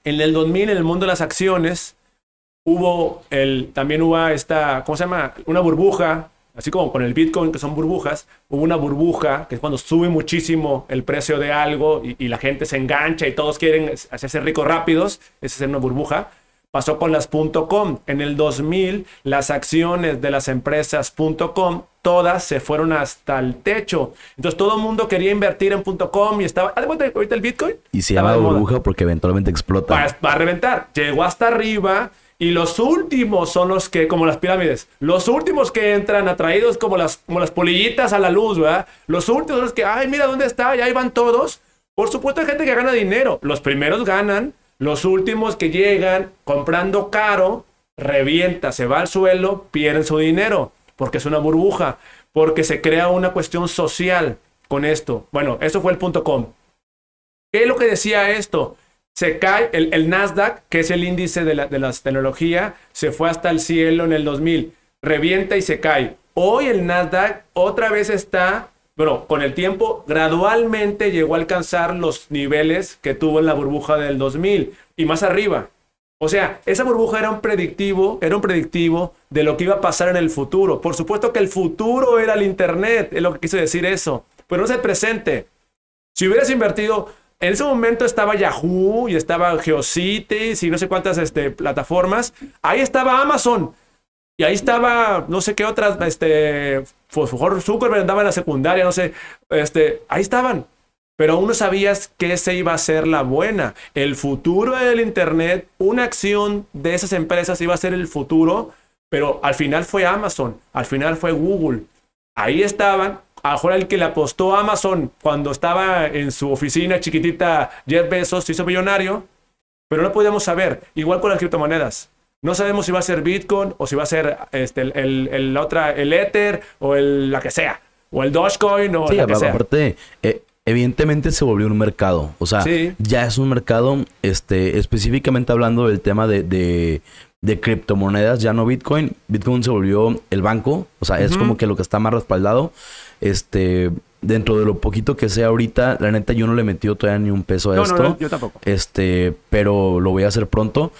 En el 2000, en el mundo de las acciones, hubo el, también hubo esta, ¿cómo se llama? Una burbuja, así como con el Bitcoin, que son burbujas, hubo una burbuja, que es cuando sube muchísimo el precio de algo y, la gente se engancha y todos quieren hacerse ricos rápidos, esa es una burbuja. Pasó con las .com. En el 2000, las acciones de las empresas .com todas se fueron hasta el techo. Entonces todo el mundo quería invertir en .com y estaba... ahorita el Bitcoin? Y se llama burbuja porque eventualmente explota. Va, a reventar. Llegó hasta arriba y los últimos son los que, como las pirámides, los últimos que entran atraídos como las, como las polillitas a la luz, ¿verdad? Los últimos son los que, ay, mira dónde está, y ahí van todos. Por supuesto hay gente que gana dinero. Los primeros ganan, los últimos que llegan comprando caro, revienta, se va al suelo, pierden su dinero, porque es una burbuja, porque se crea una cuestión social con esto. Bueno, eso fue el punto com. ¿Qué es lo que decía esto? Se cae el, Nasdaq, que es el índice de la, de las tecnología, se fue hasta el cielo en el 2000, revienta y se cae. Hoy el Nasdaq otra vez está bueno, con el tiempo gradualmente llegó a alcanzar los niveles que tuvo en la burbuja del 2000 y más arriba. O sea, esa burbuja era un predictivo, era un predictivo de lo que iba a pasar en el futuro. Por supuesto que el futuro era el Internet, es lo que quise decir eso, pero no es el presente. Si hubieras invertido, en ese momento estaba Yahoo y estaba Geocities y no sé cuántas este, plataformas, ahí estaba Amazon. Y ahí estaba, no sé qué otras, este, Zuckerberg andaba en la secundaria, no sé, este, ahí estaban. Pero aún no sabías que esa iba a ser la buena. El futuro del Internet, una acción de esas empresas iba a ser el futuro, pero al final fue Amazon, al final fue Google. Ahí estaban. Ahora el que le apostó a Amazon cuando estaba en su oficina chiquitita, Jeff Bezos, se hizo millonario, pero no podíamos saber. Igual con las criptomonedas. No sabemos si va a ser Bitcoin o si va a ser este, el, el, otra, el Ether o el, la que sea. O el Dogecoin o la que sea. aparte, eh, evidentemente se volvió un mercado. O sea, ya es un mercado, este, específicamente hablando del tema de, de, criptomonedas, ya no Bitcoin. Bitcoin se volvió el banco. O sea, es como que lo que está más respaldado. Este, dentro de lo poquito que sé ahorita, la neta yo no le he metido todavía ni un peso a esto. No, yo tampoco. Este, pero lo voy a hacer pronto.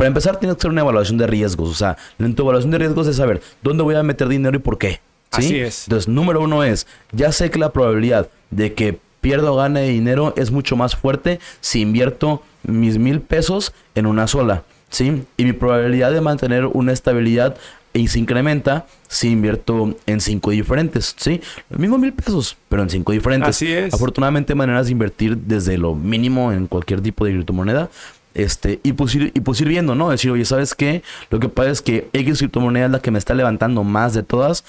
Para empezar, tienes que hacer una evaluación de riesgos. O sea, en tu evaluación de riesgos es saber dónde voy a meter dinero y por qué. ¿sí? Así es. Entonces, número uno es, ya sé que la probabilidad de que pierda o gane dinero es mucho más fuerte si invierto mis mil pesos en una sola, ¿sí? Y mi probabilidad de mantener una estabilidad y se incrementa si invierto en cinco diferentes, ¿sí? Lo mismo mil pesos, pero en cinco diferentes. Así es. Afortunadamente maneras de invertir desde lo mínimo en cualquier tipo de criptomoneda. Este, y pues, y pues viendo, ¿no? Decir, oye, ¿sabes qué? Lo que pasa es que X criptomoneda es la que me está levantando más de todas,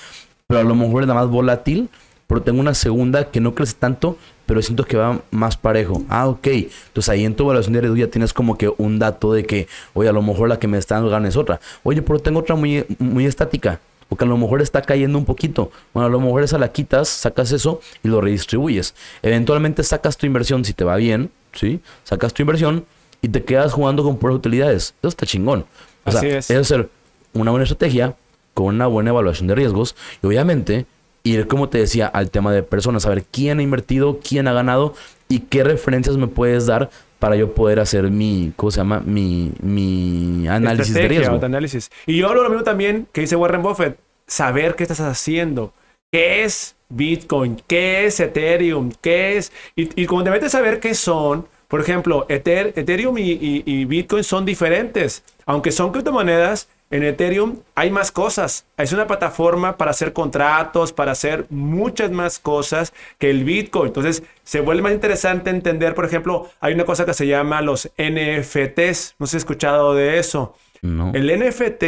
pero a lo mejor es la más volátil, pero tengo una segunda que no crece tanto, pero siento que va más parejo. Ah, ok. Entonces ahí en tu evaluación de riesgo ya tienes como que un dato de que, oye, a lo mejor la que me está dando gana es otra. Oye, pero tengo otra muy, muy estática. O que a lo mejor está cayendo un poquito. Bueno, a lo mejor esa la quitas, sacas eso y lo redistribuyes. Eventualmente sacas tu inversión si te va bien, ¿sí? Sacas tu inversión y te quedas jugando con puras utilidades. Eso está chingón. O Así sea, es. es hacer una buena estrategia con una buena evaluación de riesgos y obviamente ir, como te decía, al tema de personas, saber quién ha invertido, quién ha ganado y qué referencias me puedes dar para yo poder hacer mi, ¿cómo se llama? Mi, mi análisis de riesgo. análisis. Y yo hablo lo mismo también que dice Warren Buffett. Saber qué estás haciendo. ¿Qué es Bitcoin? ¿Qué es Ethereum? ¿Qué es? Y, y cuando te metes a ver qué son, por ejemplo, Ether- Ethereum y, y- y Bitcoin son diferentes. Aunque son criptomonedas, en Ethereum hay más cosas. Es una plataforma para hacer contratos, para hacer muchas más cosas que el Bitcoin. Entonces, se vuelve más interesante entender, por ejemplo, hay una cosa que se llama los NFTs. No sé si has escuchado de eso. No. El NFT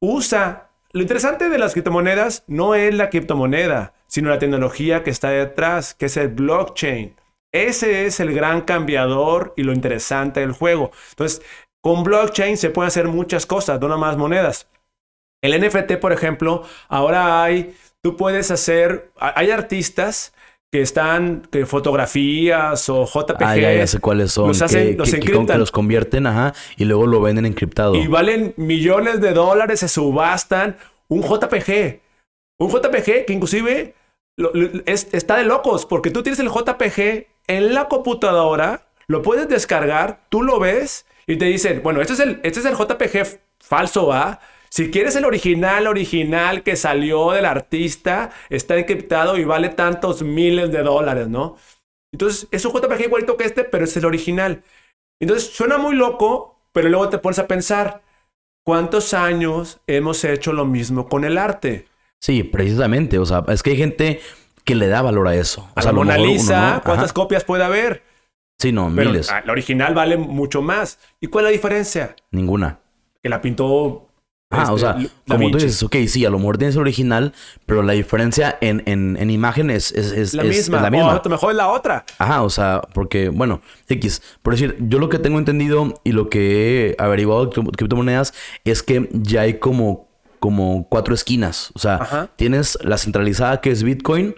usa... Lo interesante de las criptomonedas no es la criptomoneda, sino la tecnología que está detrás, que es el blockchain. Ese es el gran cambiador y lo interesante del juego. Entonces, con blockchain se pueden hacer muchas cosas, no nada más monedas. El NFT, por ejemplo, ahora hay, tú puedes hacer, hay artistas que están, que fotografías o JPG. Ah, ya, ya sé cuáles son. Los hacen- que, los que- los convierten, ajá, y luego lo venden encriptado. Y valen millones de dólares, se subastan un JPG. Un JPG que inclusive lo- lo- es- está de locos, porque tú tienes el JPG en la computadora, lo puedes descargar, tú lo ves y te dicen, bueno, este es el, este es el JPG falso, ¿va? Si quieres el original, original que salió del artista, está encriptado y vale tantos miles de dólares, ¿no? Entonces, es un JPG igualito que este, pero es el original. Entonces, suena muy loco, pero luego te pones a pensar, ¿cuántos años hemos hecho lo mismo con el arte? Sí, precisamente. O sea, es que hay gente que le da valor a eso. O sea, a Mona Lisa, no. ¿cuántas Ajá. copias puede haber? Sí, no, Pero miles. la original vale mucho más. ¿Y cuál es la diferencia? Ninguna. Que la pintó... Ah, este, o sea, Da como tú dices, ok, sí, a lo mejor tienes el original, pero la diferencia en, en, en imagen es, La es- misma. es la misma. mejor es la otra. Ajá, o sea, porque, bueno, X, por decir, yo lo que tengo entendido y lo que he averiguado de cripto- criptomonedas es que ya hay como, como cuatro esquinas. O sea, Ajá. tienes la centralizada que es Bitcoin,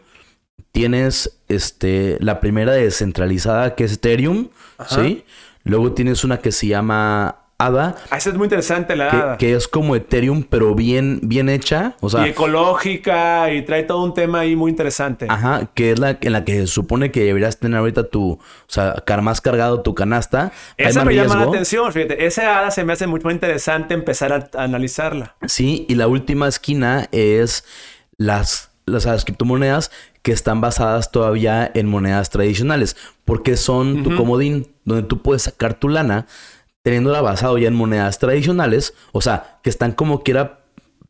tienes este, la primera descentralizada que es Ethereum, Ajá. ¿sí? Luego tienes una que se llama ADA, Ah, esa es muy interesante la que, hada. que es como Ethereum, pero bien, bien hecha. O sea, y ecológica y trae todo un tema ahí muy interesante. Ajá, que es la en la que se supone que deberías tener ahorita tu, o sea, más cargado tu canasta. Esa me llama la atención, fíjate. Esa hada se me hace mucho más interesante empezar a, a analizarla. Sí, y la última esquina es las, las, las criptomonedas que están basadas todavía en monedas tradicionales, porque son tu comodín, donde tú puedes sacar tu lana teniéndola basado ya en monedas tradicionales, o sea, que están como quiera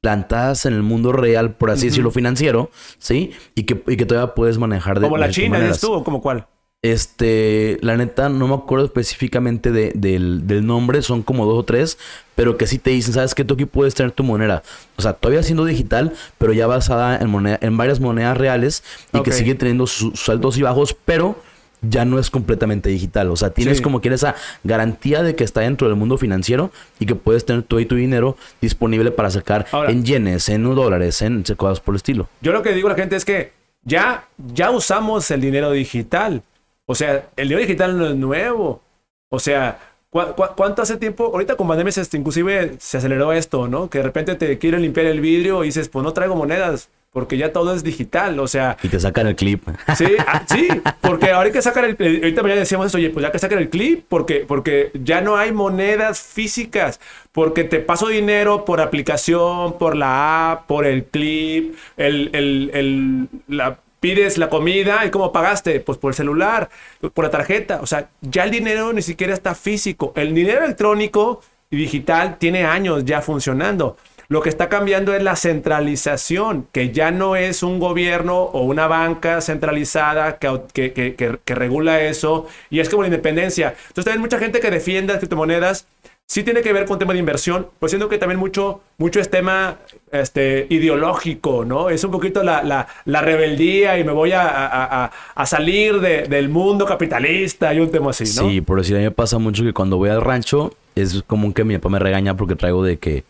plantadas en el mundo real, por así decirlo, financiero, ¿sí? Y que, y que todavía puedes manejar de Como la China, dices tú, o como cuál. Este, la neta, no me acuerdo específicamente de- del, del nombre, son como dos o tres, pero que sí te dicen, ¿sabes qué? Tú aquí puedes tener tu moneda. O sea, todavía siendo digital, pero ya basada en, moneda, en varias monedas reales y que sigue teniendo sus altos y bajos, pero ya no es completamente digital. O sea, tienes Sí. como que esa garantía de que está dentro del mundo financiero y que puedes tener todo y tu dinero disponible para sacar Ahora- en yenes, en dólares, en cosas por el estilo. Yo lo que digo a la gente es que ya, ya usamos el dinero digital. O sea, el dinero digital no es nuevo. O sea, ¿cu- cu- cuánto hace tiempo? Ahorita con pandemia este, inclusive se aceleró esto, ¿no? Que de repente te quieren limpiar el vidrio y dices, pues no traigo monedas. porque ya todo es digital, o sea... Y te sacan el clip. Sí, ah, sí, porque ahora hay que sacar el... Ahorita ya decíamos eso, oye, pues ya que sacar el clip, porque, porque ya no hay monedas físicas, porque te paso dinero por aplicación, por la app, por el clip, el, el, el la, pides la comida y cómo pagaste, pues por el celular, por la tarjeta, o sea, ya el dinero ni siquiera está físico, el dinero electrónico y digital tiene años ya funcionando. Lo que está cambiando es la centralización, que ya no es un gobierno o una banca centralizada que, que, regula eso, y es como la independencia. Entonces, también mucha gente que defiende las criptomonedas sí tiene que ver con tema de inversión, pues siento que también mucho, mucho es tema este, ideológico, ¿no? Es un poquito la, la, rebeldía y me voy a, a, salir del mundo capitalista y un tema así, ¿no? Sí, por decir, a mí me pasa mucho que cuando voy al rancho es común que mi papá me regaña porque traigo de que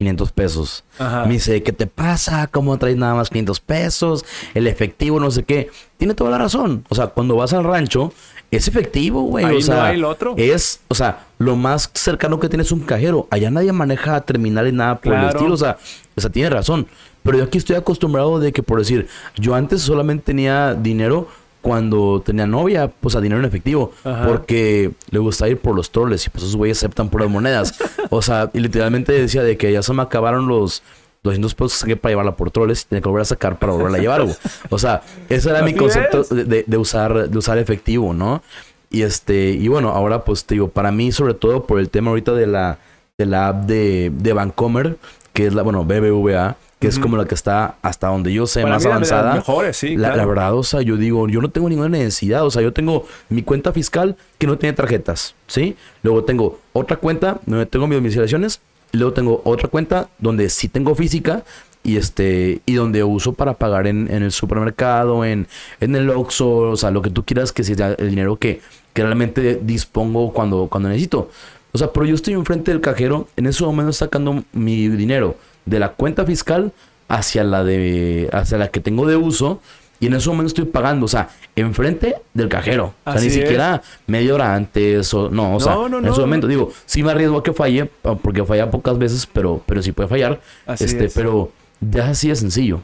500 pesos. Me dice, ¿qué te pasa? ¿Cómo traes nada más 500 pesos? El efectivo, no sé qué. Tiene toda la razón. O sea, cuando vas al rancho, es efectivo, güey. O sea, el otro. es, o sea, lo más cercano que tienes es un cajero. Allá nadie maneja terminales nada por el estilo. O sea, o sea, tiene razón. Pero yo aquí estoy acostumbrado de que, por decir, yo antes solamente tenía dinero cuando tenía novia, pues a dinero en efectivo, porque le gusta ir por los troles y pues esos güeyes aceptan puras monedas. o sea, y literalmente decía de que ya se me acabaron los 200 pesos que saqué para llevarla por troles y tenía que volver a sacar para volverla a llevar. O sea, ese era mi concepto de, usar, de usar efectivo, ¿no? Y este, y bueno, ahora pues te digo, para mí, sobre todo por el tema ahorita de la, de la app de, de Bancomer, que es la, bueno, BBVA, que es como la que está hasta donde yo sé más avanzada. Mejores, sí, la, la, verdad, o sea, yo digo, yo no tengo ninguna necesidad. O sea, yo tengo mi cuenta fiscal que no tiene tarjetas, ¿sí? Luego tengo otra cuenta donde tengo mis domiciliaciones. Luego tengo otra cuenta donde sí tengo física y este y donde uso para pagar en, en el supermercado, en, en el Oxxo, o sea, lo que tú quieras que sea el dinero que, que realmente dispongo cuando, cuando necesito. O sea, pero yo estoy enfrente del cajero, en ese momento sacando mi dinero de la cuenta fiscal hacia la de hacia la que tengo de uso y en ese momento estoy pagando, o sea, enfrente del cajero. o sea, ni siquiera media hora antes o no, o sea, en ese momento digo, sí me arriesgo a que falle porque falla pocas veces, pero pero sí puede fallar. este, pero ya así de sencillo.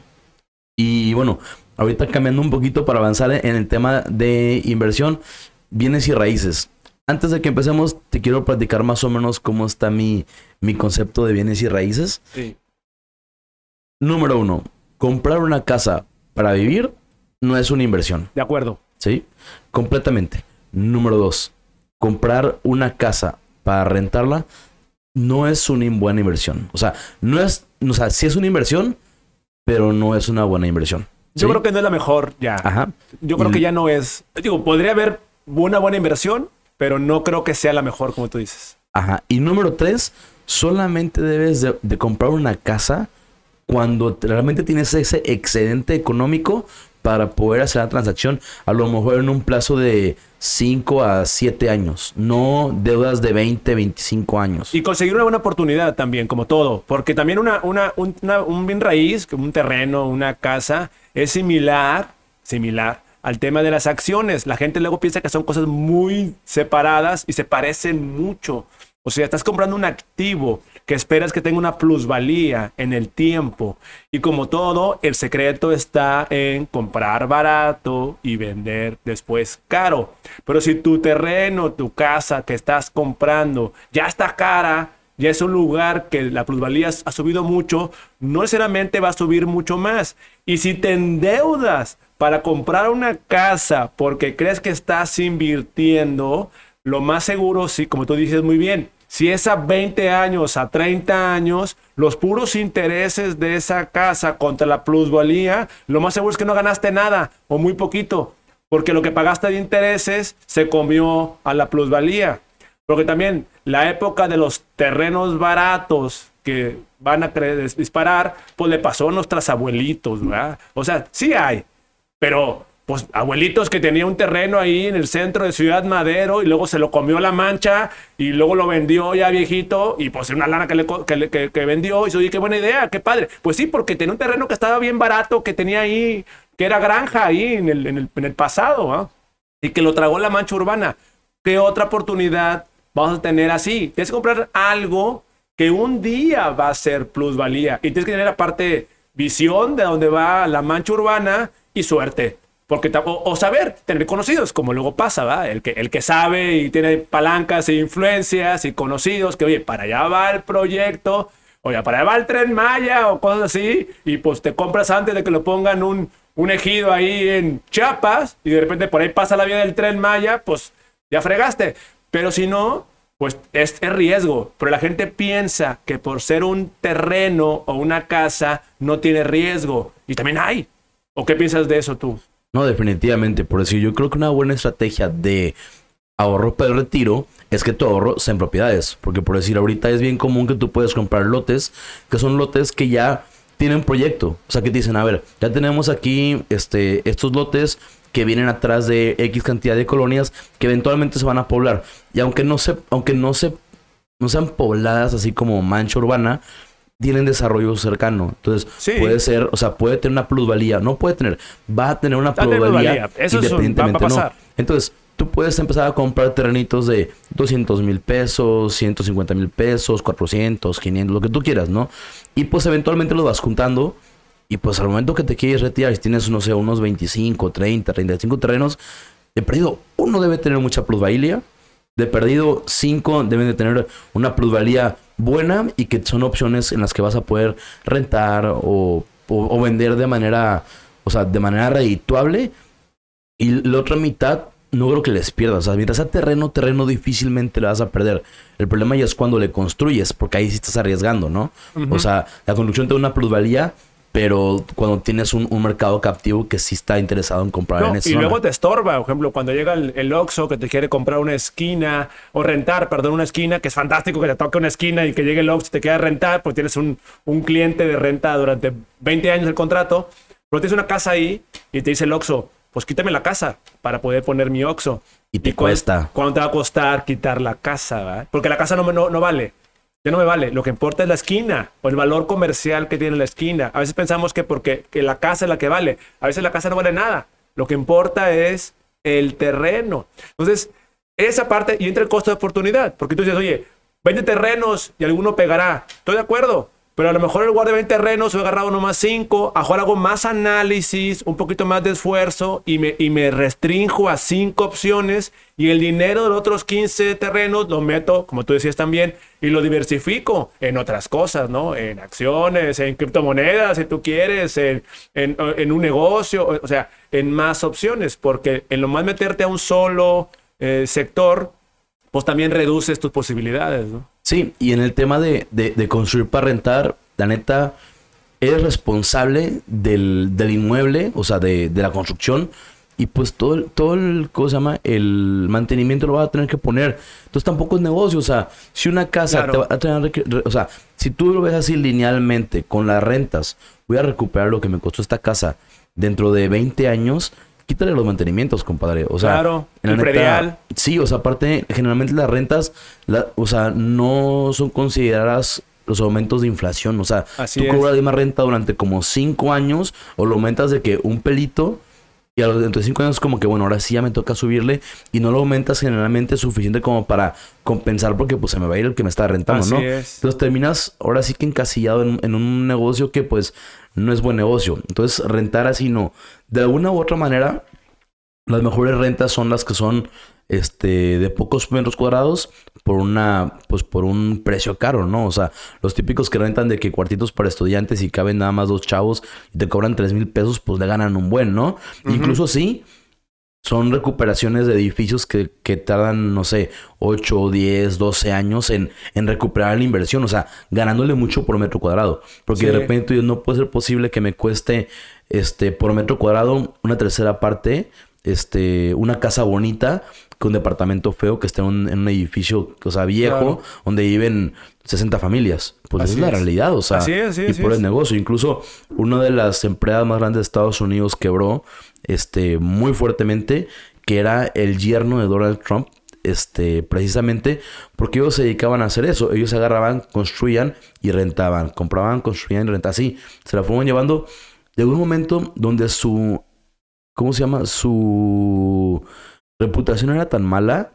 Y bueno, ahorita cambiando un poquito para avanzar en el tema de inversión, bienes y raíces. Antes de que empecemos, te quiero platicar más o menos cómo está mi, mi concepto de bienes y raíces. Sí. Número uno, comprar una casa para vivir no es una inversión. De acuerdo. ¿Sí? Completamente. Número dos, comprar una casa para rentarla no es una buena inversión. O sea, no es, o sea, sí es una inversión, pero no es una buena inversión. Yo creo que no es la mejor ya. Ajá. Yo creo que ya no es. Digo, podría haber una buena inversión, pero no creo que sea la mejor, como tú dices. Ajá. Y número tres, solamente debes de comprar una casa cuando realmente tienes ese excedente económico para poder hacer la transacción, a lo mejor en un plazo de 5 a 7 años, no deudas de 20, 25 años. Y conseguir una buena oportunidad también, como todo, porque también una, una, un bien raíz, un terreno, una casa, es similar, similar al tema de las acciones. La gente luego piensa que son cosas muy separadas y se parecen mucho. O sea, estás comprando un activo que esperas que tenga una plusvalía en el tiempo. Y como todo, el secreto está en comprar barato y vender después caro. Pero si tu terreno, tu casa que estás comprando ya está cara, ya es un lugar que la plusvalía ha subido mucho, no necesariamente va a subir mucho más. Y si te endeudas para comprar una casa porque crees que estás invirtiendo, lo más seguro, sí, como tú dices muy bien, si es a 20 años, a 30 años, los puros intereses de esa casa contra la plusvalía, lo más seguro es que no ganaste nada o muy poquito, porque lo que pagaste de intereses se comió a la plusvalía. Porque también la época de los terrenos baratos que van a disparar, pues le pasó a nuestros abuelitos, ¿verdad? O sea, sí hay, pero pues abuelitos que tenía un terreno ahí en el centro de Ciudad Madero y luego se lo comió la mancha y luego lo vendió ya viejito y pues una lana que, le, que, vendió y dice, oye, qué buena idea, qué padre. Pues sí, porque tenía un terreno que estaba bien barato, que tenía ahí, que era granja ahí en el, en el, pasado, ¿ah? y que lo tragó la mancha urbana. ¿Qué otra oportunidad vamos a tener así? Tienes que comprar algo que un día va a ser plusvalía y tienes que tener aparte visión de dónde va la mancha urbana y suerte. Porque, o, saber, tener conocidos, como luego pasa, ¿va? El que, el que sabe y tiene palancas e influencias y conocidos, que oye, para allá va el proyecto, oye, para allá va el tren Maya o cosas así, y pues te compras antes de que lo pongan un, un ejido ahí en Chiapas, y de repente por ahí pasa la vía del tren Maya, pues ya fregaste. Pero si no, pues es, riesgo. Pero la gente piensa que por ser un terreno o una casa no tiene riesgo. Y también hay. ¿O qué piensas de eso tú? No, definitivamente. Por decir, yo creo que una buena estrategia de ahorro para el retiro es que tu ahorro sea en propiedades. Porque por decir, ahorita es bien común que tú puedes comprar lotes, que son lotes que ya tienen proyecto. O sea, que te dicen, a ver, ya tenemos aquí este, estos lotes que vienen atrás de X cantidad de colonias que eventualmente se van a poblar. Y aunque no se, aunque no se, no sean pobladas así como mancha urbana, tienen desarrollo cercano. Entonces, puede ser, o sea, puede tener una plusvalía. No puede tener, va a tener una plusvalía, Eso independientemente. no. Entonces, tú puedes empezar a comprar terrenitos de 200 mil pesos, 150 mil pesos, 400, 500, lo que tú quieras, ¿no? Y pues eventualmente lo vas juntando y pues al momento que te quieres retirar, si tienes, no sé, unos 25, 30, 35 terrenos, de perdido, uno debe tener mucha plusvalía. De perdido, cinco deben de tener una plusvalía buena y que son opciones en las que vas a poder rentar o, o, vender de manera, o sea, de manera redituable. Y la otra mitad no creo que les pierdas. O sea, mientras sea terreno, terreno difícilmente le vas a perder. El problema ya es cuando le construyes, porque ahí sí estás arriesgando, ¿no? O sea, la construcción te da una plusvalía pero cuando tienes un, mercado captivo que sí está interesado en comprar en esa Y luego te estorba, por ejemplo, cuando llega el, el, Oxxo que te quiere comprar una esquina o rentar, perdón, una esquina, que es fantástico que te toque una esquina y que llegue el Oxxo y te quiera rentar, porque tienes un, un cliente de renta durante 20 años el contrato, pero tienes una casa ahí y te dice el Oxxo, pues quítame la casa para poder poner mi Oxxo. Y te cuesta. ¿Cuánto te va a costar quitar la casa? ¿verdad? Porque la casa no, no, no vale ya no me vale. Lo que importa es la esquina o el valor comercial que tiene la esquina. A veces pensamos que porque que la casa es la que vale. A veces la casa no vale nada. Lo que importa es el terreno. Entonces, esa parte y entra el costo de oportunidad. Porque tú dices, oye, 20 terrenos y alguno pegará. Estoy de acuerdo. Pero a lo mejor en lugar de 20 terrenos, he agarrado nomás 5, a mejor hago más análisis, un poquito más de esfuerzo y me, y me restringo a 5 opciones y el dinero de los otros 15 terrenos lo meto, como tú decías también, y lo diversifico en otras cosas, ¿no? En acciones, en criptomonedas, si tú quieres, en, en, un negocio, o sea, en más opciones, porque en lo más meterte a un solo eh, sector, pues también reduces tus posibilidades, ¿no? Sí, y en el tema de, de, construir para rentar, la neta, eres responsable del, del inmueble, o sea, de, de, la construcción, y pues todo el, todo el, ¿cómo se llama? El mantenimiento lo vas a tener que poner. Entonces tampoco es negocio, o sea, si una casa te va a tener, o sea, si tú lo ves así linealmente, con las rentas, voy a recuperar lo que me costó esta casa dentro de 20 años, quítale los mantenimientos, compadre. O sea, claro, el predial. Sí, o sea, aparte, generalmente las rentas, o sea, no son consideradas los aumentos de inflación. O sea, tú cobras de más renta durante como cinco años o lo aumentas de que un pelito y a los dentro de cinco años como que bueno, ahora sí ya me toca subirle y no lo aumentas generalmente suficiente como para compensar porque pues se me va a ir el que me está rentando, ¿no? Entonces terminas ahora sí que encasillado en, en, un negocio que pues no es buen negocio. Entonces rentar así no. De alguna u otra manera, las mejores rentas son las que son este, de pocos metros cuadrados por una, pues por un precio caro, ¿no? O sea, los típicos que rentan de que cuartitos para estudiantes y caben nada más dos chavos y te cobran tres mil pesos, pues le ganan un buen, ¿no? Incluso sí, son recuperaciones de edificios que, tardan, no sé, 8, 10, 12 años en, en, recuperar la inversión, o sea, ganándole mucho por metro cuadrado. Porque de repente no puede ser posible que me cueste este, por metro cuadrado una tercera parte este, una casa bonita con un departamento feo que esté en un, edificio, o sea, viejo, donde viven 60 familias. Pues esa es la realidad, o sea, y por el negocio. Incluso una de las empresas más grandes de Estados Unidos quebró este, muy fuertemente, que era el yerno de Donald Trump, este, precisamente porque ellos se dedicaban a hacer eso. Ellos agarraban, construían y rentaban. Compraban, construían y rentaban. Así, se la fueron llevando. de un momento donde su ¿cómo se llama? Su reputación era tan mala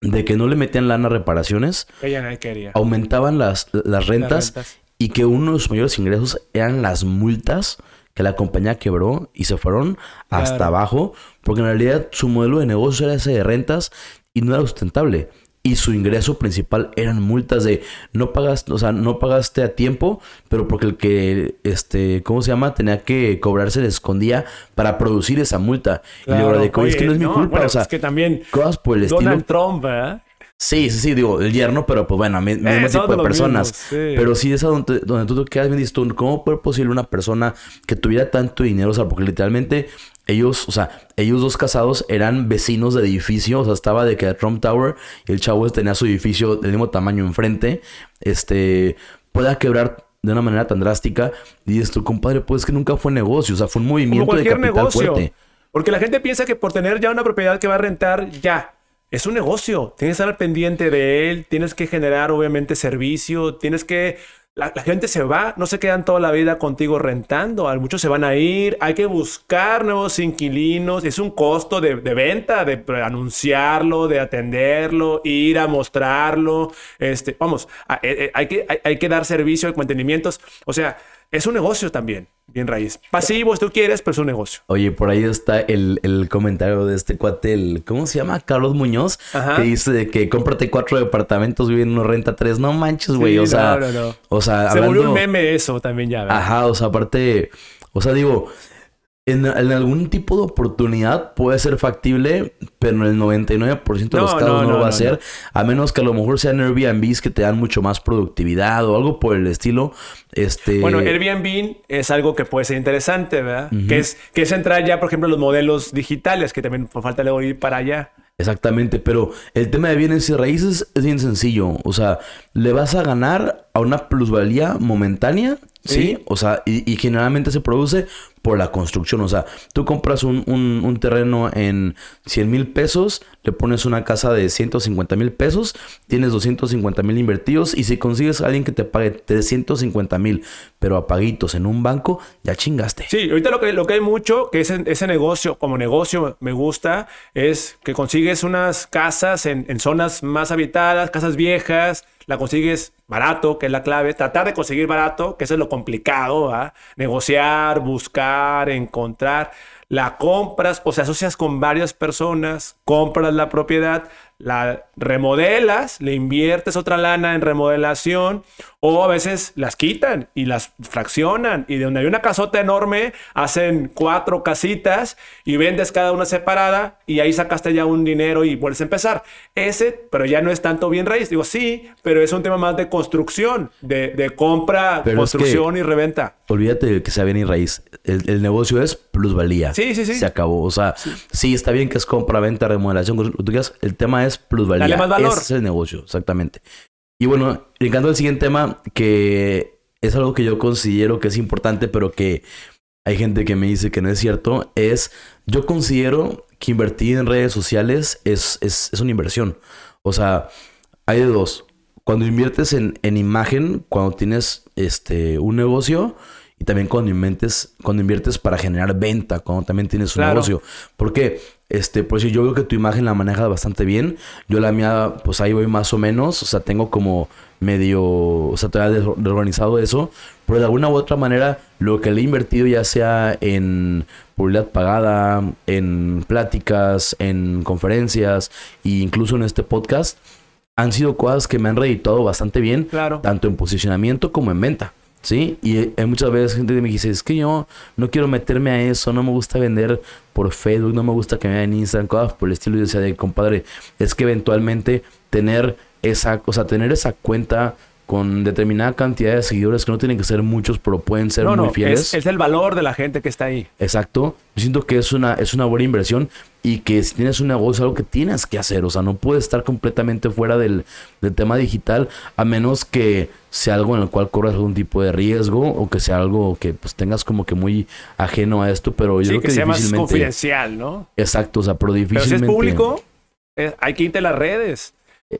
de que no le metían lana a reparaciones. Ella quería. Aumentaban las, las rentas. y que uno de sus mayores ingresos eran las multas que la compañía quebró y se fueron hasta abajo, porque en realidad su modelo de negocio era ese de rentas y no era sustentable. Y su ingreso principal eran multas de no pagaste, o sea, no pagaste a tiempo, pero porque el que, este, ¿cómo se llama? Tenía que cobrarse le escondía para producir esa multa. Y le de es que no es mi culpa, o sea, es que también cosas por el Donald Trump, ¿verdad? Sí, sí, sí, digo, el yerno, pero pues bueno, mismo eh, tipo de personas. Pero sí es donde, donde tú te quedas bien tú, ¿cómo puede posible una persona que tuviera tanto dinero? O sea, porque literalmente ellos, o sea, ellos dos casados eran vecinos de edificio, o sea, estaba de que Trump Tower y el chavo tenía su edificio del mismo tamaño enfrente, este, pueda quebrar de una manera tan drástica. Y dices tú, compadre, pues es que nunca fue negocio, o sea, fue un movimiento de capital negocio. fuerte. Porque la gente piensa que por tener ya una propiedad que va a rentar, ya, es un negocio. Tienes que estar pendiente de él, tienes que generar obviamente servicio, tienes que... La, gente se va, no se quedan toda la vida contigo rentando, muchos se van a ir, hay que buscar nuevos inquilinos, es un costo de, venta, de anunciarlo, de atenderlo, ir a mostrarlo, este, vamos, eh, eh, hay, que, hay, que dar servicio, mantenimientos, o sea, es un negocio también, bien raíz. Pasivo, si tú quieres, pero es un negocio. Oye, por ahí está el, comentario de este cuate, ¿cómo se llama? Carlos Muñoz, que dice de que cómprate cuatro departamentos, vive en uno, renta tres. No manches, güey. o sea, o sea, se volvió un meme eso también ya. ¿verdad? Ajá, o sea, aparte, o sea, digo, en, algún tipo de oportunidad puede ser factible, pero en el 99% de los casos no, lo va a ser. A menos que a lo mejor sean Airbnbs que te dan mucho más productividad o algo por el estilo. Este... Bueno, Airbnb es algo que puede ser interesante, ¿verdad? que, es, que es entrar ya, por ejemplo, los modelos digitales, que también por falta luego ir para allá. Exactamente, pero el tema de bienes y raíces es bien sencillo. O sea, le vas a ganar a una plusvalía momentánea ¿Sí? O sea, y, generalmente se produce por la construcción. O sea, tú compras un, un, terreno en 100 mil pesos, le pones una casa de 150 mil pesos, tienes 250 mil invertidos y si consigues a alguien que te pague 350 mil, pero a paguitos en un banco, ya chingaste. Sí, ahorita lo que, lo que hay mucho, que ese, ese negocio, como negocio me gusta, es que consigues unas casas en, en zonas más habitadas, casas viejas, la consigues barato, que es la clave, tratar de conseguir barato, que eso es lo complicado, negociar, buscar, encontrar, la compras o se asocias con varias personas, compras la propiedad, la remodelas, le inviertes otra lana en remodelación o a veces las quitan y las fraccionan y de donde hay una casota enorme hacen cuatro casitas y vendes cada una separada y ahí sacaste ya un dinero y vuelves a empezar. Ese, pero ya no es tanto bien raíz. Digo, sí, pero es un tema más de construcción, de, compra, construcción y reventa. Olvídate de que sea bien y raíz. El, negocio es plusvalía. Sí, sí, sí. Se acabó. O sea, sí, está bien que es compra, venta, remodelación. El tema es plusvalía. Dale más valor. Ese es el negocio, exactamente. Y bueno, brincando al siguiente tema, que es algo que yo considero que es importante, pero que hay gente que me dice que no es cierto, es yo considero que invertir en redes sociales es, es, es una inversión. O sea, hay de dos. Cuando inviertes en, en, imagen, cuando tienes este, un negocio, y también cuando inviertes, cuando inviertes para generar venta, cuando también tienes un negocio. ¿Por qué? Este, pues yo veo que tu imagen la manejas bastante bien. Yo la mía, pues ahí voy más o menos. O sea, tengo como medio, o sea, todavía desorganizado eso. Pero de alguna u otra manera, lo que le he invertido ya sea en publicidad pagada, en pláticas, en conferencias e incluso en este podcast, han sido cosas que me han reeditado bastante bien. Claro. Tanto en posicionamiento como en venta. ¿Sí? Y hay muchas veces gente que me dice, es que yo no quiero meterme a eso, no me gusta vender por Facebook, no me gusta que me vean en Instagram, cosas por el estilo. Y decía, de, compadre, es que eventualmente tener esa, o sea, tener esa cuenta con determinada cantidad de seguidores que no tienen que ser muchos, pero pueden ser muy fieles. Es, el valor de la gente que está ahí. Exacto. Yo siento que es una, es una buena inversión y que si tienes un negocio es algo que tienes que hacer. O sea, no puedes estar completamente fuera del, tema digital a menos que sea algo en el cual corras algún tipo de riesgo o que sea algo que pues tengas como que muy ajeno a esto, pero yo creo que, que sea más confidencial, ¿no? Exacto, o sea, pero difícilmente... Pero si es público, eh, hay que irte a las redes.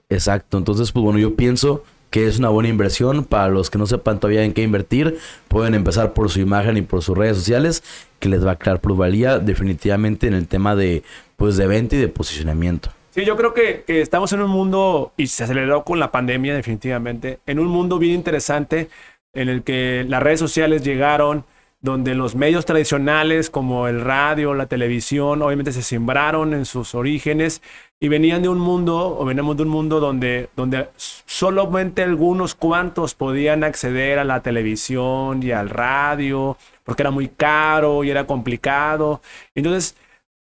Exacto, entonces pues bueno, yo pienso que es una buena inversión. Para los que no sepan todavía en qué invertir, pueden empezar por su imagen y por sus redes sociales, que les va a crear plusvalía definitivamente en el tema de, pues, de venta y de posicionamiento. Sí, yo creo que, estamos en un mundo, y se aceleró con la pandemia definitivamente, en un mundo bien interesante en el que las redes sociales llegaron, donde los medios tradicionales como el radio, la televisión, obviamente se sembraron en sus orígenes y venían de un mundo, o veníamos de un mundo donde, donde solamente algunos cuantos podían acceder a la televisión y al radio, porque era muy caro y era complicado. Entonces,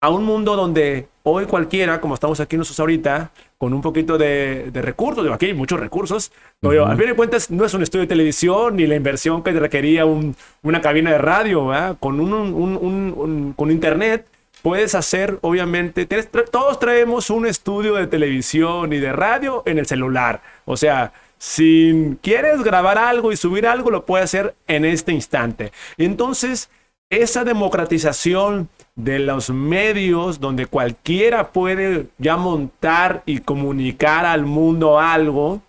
a un mundo donde hoy cualquiera, como estamos aquí nosotros ahorita, con un poquito de, recursos, digo, aquí hay muchos recursos, pero al fin de cuentas no es un estudio de televisión ni la inversión que requería una cabina de radio, con, un, con internet puedes hacer, obviamente, todos traemos un estudio de televisión y de radio en el celular, o sea, si quieres grabar algo y subir algo, lo puedes hacer en este instante. Entonces, esa democratización de los medios donde cualquiera puede ya montar y comunicar al mundo algo,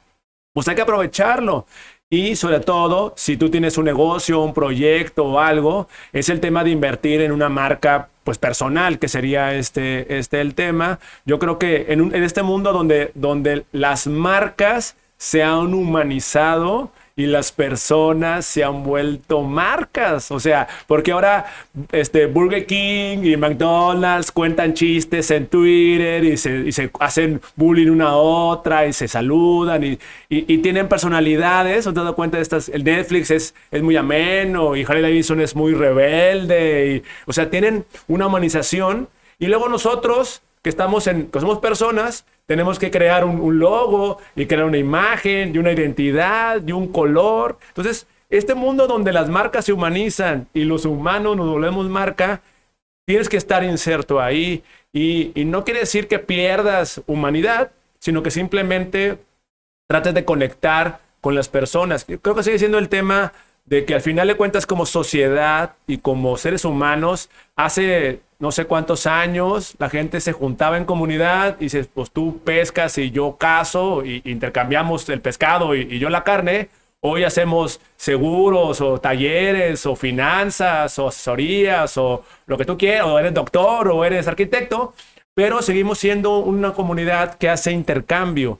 pues hay que aprovecharlo. Y sobre todo, si tú tienes un negocio, un proyecto o algo, es el tema de invertir en una marca pues personal, que sería este, este el tema. Yo creo que en, en este mundo donde, donde las marcas se han humanizado, y las personas se han vuelto marcas. O sea, porque ahora este, Burger King y McDonald's cuentan chistes en Twitter y se, hacen bullying una a otra y se saludan y, tienen personalidades. ¿Os dado cuenta de estas? El Netflix es, es muy ameno y Harley Davidson es muy rebelde. Y, o sea, tienen una humanización. Y luego nosotros, que estamos en, que somos personas, tenemos que crear un, logo y crear una imagen y una identidad y un color. Entonces, este mundo donde las marcas se humanizan y los humanos nos volvemos marca, tienes que estar inserto ahí. Y, no quiere decir que pierdas humanidad, sino que simplemente trates de conectar con las personas. Creo que sigue siendo el tema de que al final de cuentas como sociedad y como seres humanos, hace no sé cuántos años la gente se juntaba en comunidad y dice, pues tú pescas y yo cazo y intercambiamos el pescado y, yo la carne. Hoy hacemos seguros o talleres o finanzas o asesorías o lo que tú quieras, o eres doctor o eres arquitecto, pero seguimos siendo una comunidad que hace intercambio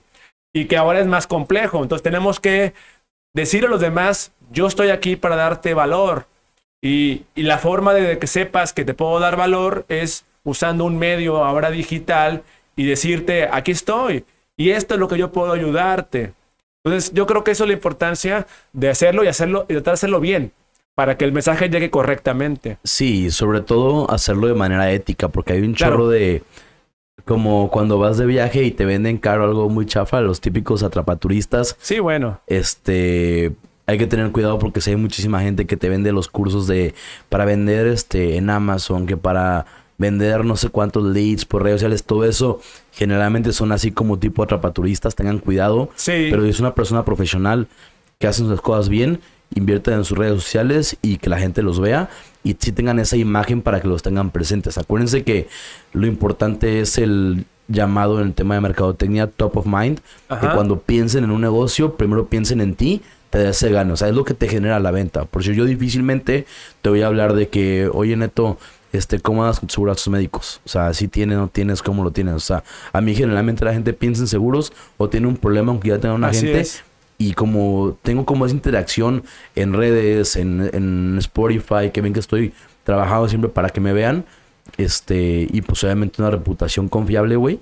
y que ahora es más complejo. Entonces tenemos que decir a los demás, yo estoy aquí para darte valor. Y, la forma de que sepas que te puedo dar valor es usando un medio ahora digital y decirte, aquí estoy. Y esto es lo que yo puedo ayudarte. Entonces, yo creo que eso es la importancia de hacerlo y hacerlo y tratar de hacerlo bien para que el mensaje llegue correctamente. Sí, sobre todo hacerlo de manera ética, porque hay un chorro de como cuando vas de viaje y te venden caro algo muy chafa, los típicos atrapaturistas. Sí, bueno. Este, hay que tener cuidado porque si hay muchísima gente que te vende los cursos de para vender este en Amazon, que para vender no sé cuántos leads por redes sociales, todo eso generalmente son así como tipo atrapaturistas, tengan cuidado. Sí. Pero es una persona profesional que hace sus cosas bien, invierte en sus redes sociales y que la gente los vea y si tengan esa imagen para que los tengan presentes. Acuérdense que lo importante es el llamado en el tema de mercadotecnia top of mind, que cuando piensen en un negocio, primero piensen en ti, te da ese gano, o sea, es lo que te genera la venta. Por eso yo difícilmente te voy a hablar de que, oye Neto, este, ¿cómo das seguro a tus médicos? O sea, si tienes, no tienes, cómo lo tienes. O sea, a mí generalmente la gente piensa en seguros o tiene un problema aunque ya tenga una gente y como tengo como esa interacción en redes, en, Spotify, que ven que estoy trabajando siempre para que me vean, este, y pues obviamente una reputación confiable, güey,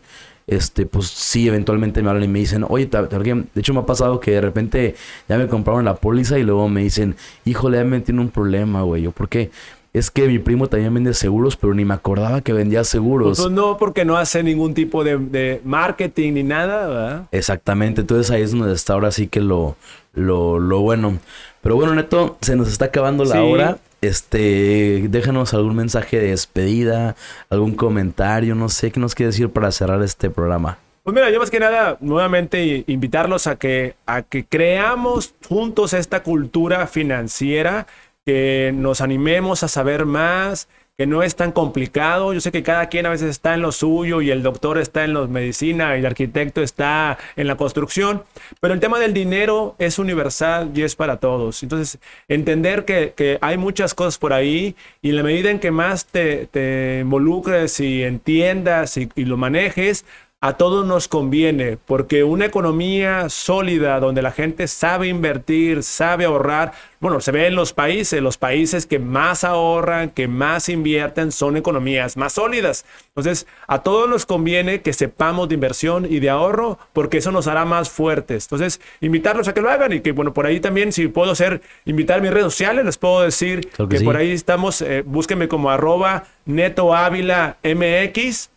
este, pues sí, eventualmente me hablan y me dicen, oye, de hecho me ha pasado que de repente ya me compraron la póliza y luego me dicen, híjole, ya me tiene un problema, güey, yo, ¿por qué? es que mi primo también vende seguros, pero ni me acordaba que vendía seguros. Pues no, porque no hace ningún tipo de, marketing ni nada, ¿verdad? Exactamente, entonces ahí es donde está ahora sí que lo, lo, lo bueno. Pero bueno, Neto, se nos está acabando la hora. Este, déjanos algún mensaje de despedida, algún comentario, no sé qué nos quiere decir para cerrar este programa. Pues mira, yo más que nada, nuevamente invitarlos a que, a que creamos juntos esta cultura financiera que nos animemos a saber más, que no es tan complicado. Yo sé que cada quien a veces está en lo suyo y el doctor está en la medicina y el arquitecto está en la construcción, pero el tema del dinero es universal y es para todos. Entonces, entender que, hay muchas cosas por ahí y en la medida en que más te, involucres y entiendas y lo manejes, a todos nos conviene, porque una economía sólida donde la gente sabe invertir, sabe ahorrar, bueno, se ve en los países, los países que más ahorran, que más invierten, son economías más sólidas. Entonces, a todos nos conviene que sepamos de inversión y de ahorro, porque eso nos hará más fuertes. Entonces, invitarlos a que lo hagan y que, bueno, por ahí también, si puedo hacer, invitar mis redes sociales, les puedo decir que, por ahí estamos, eh, búsquenme como arroba neto ávila mx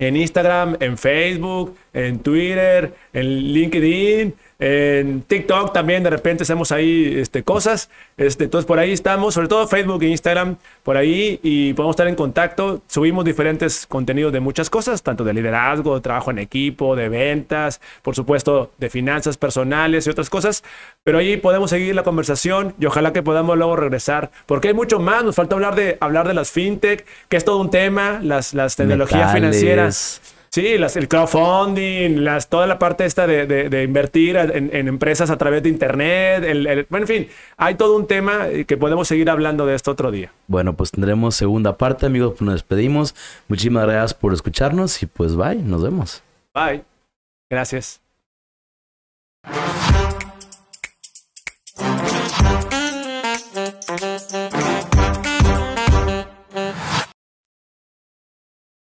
en Instagram, en Facebook, en Twitter, en LinkedIn, en TikTok también de repente hacemos ahí este, cosas. Este, entonces por ahí estamos, sobre todo Facebook e Instagram, por ahí y podemos estar en contacto. Subimos diferentes contenidos de muchas cosas, tanto de liderazgo, de trabajo en equipo, de ventas, por supuesto de finanzas personales y otras cosas. Pero ahí podemos seguir la conversación y ojalá que podamos luego regresar, porque hay mucho más. Nos falta hablar de, hablar de las fintech, que es todo un tema, las, las tecnologías financieras Sí, las, el crowdfunding, las, toda la parte esta de, invertir en, empresas a través de Internet. El, bueno, en fin, hay todo un tema que podemos seguir hablando de esto otro día. Bueno, pues tendremos segunda parte, amigos. Pues nos despedimos. Muchísimas gracias por escucharnos y pues bye, nos vemos. Bye. Gracias.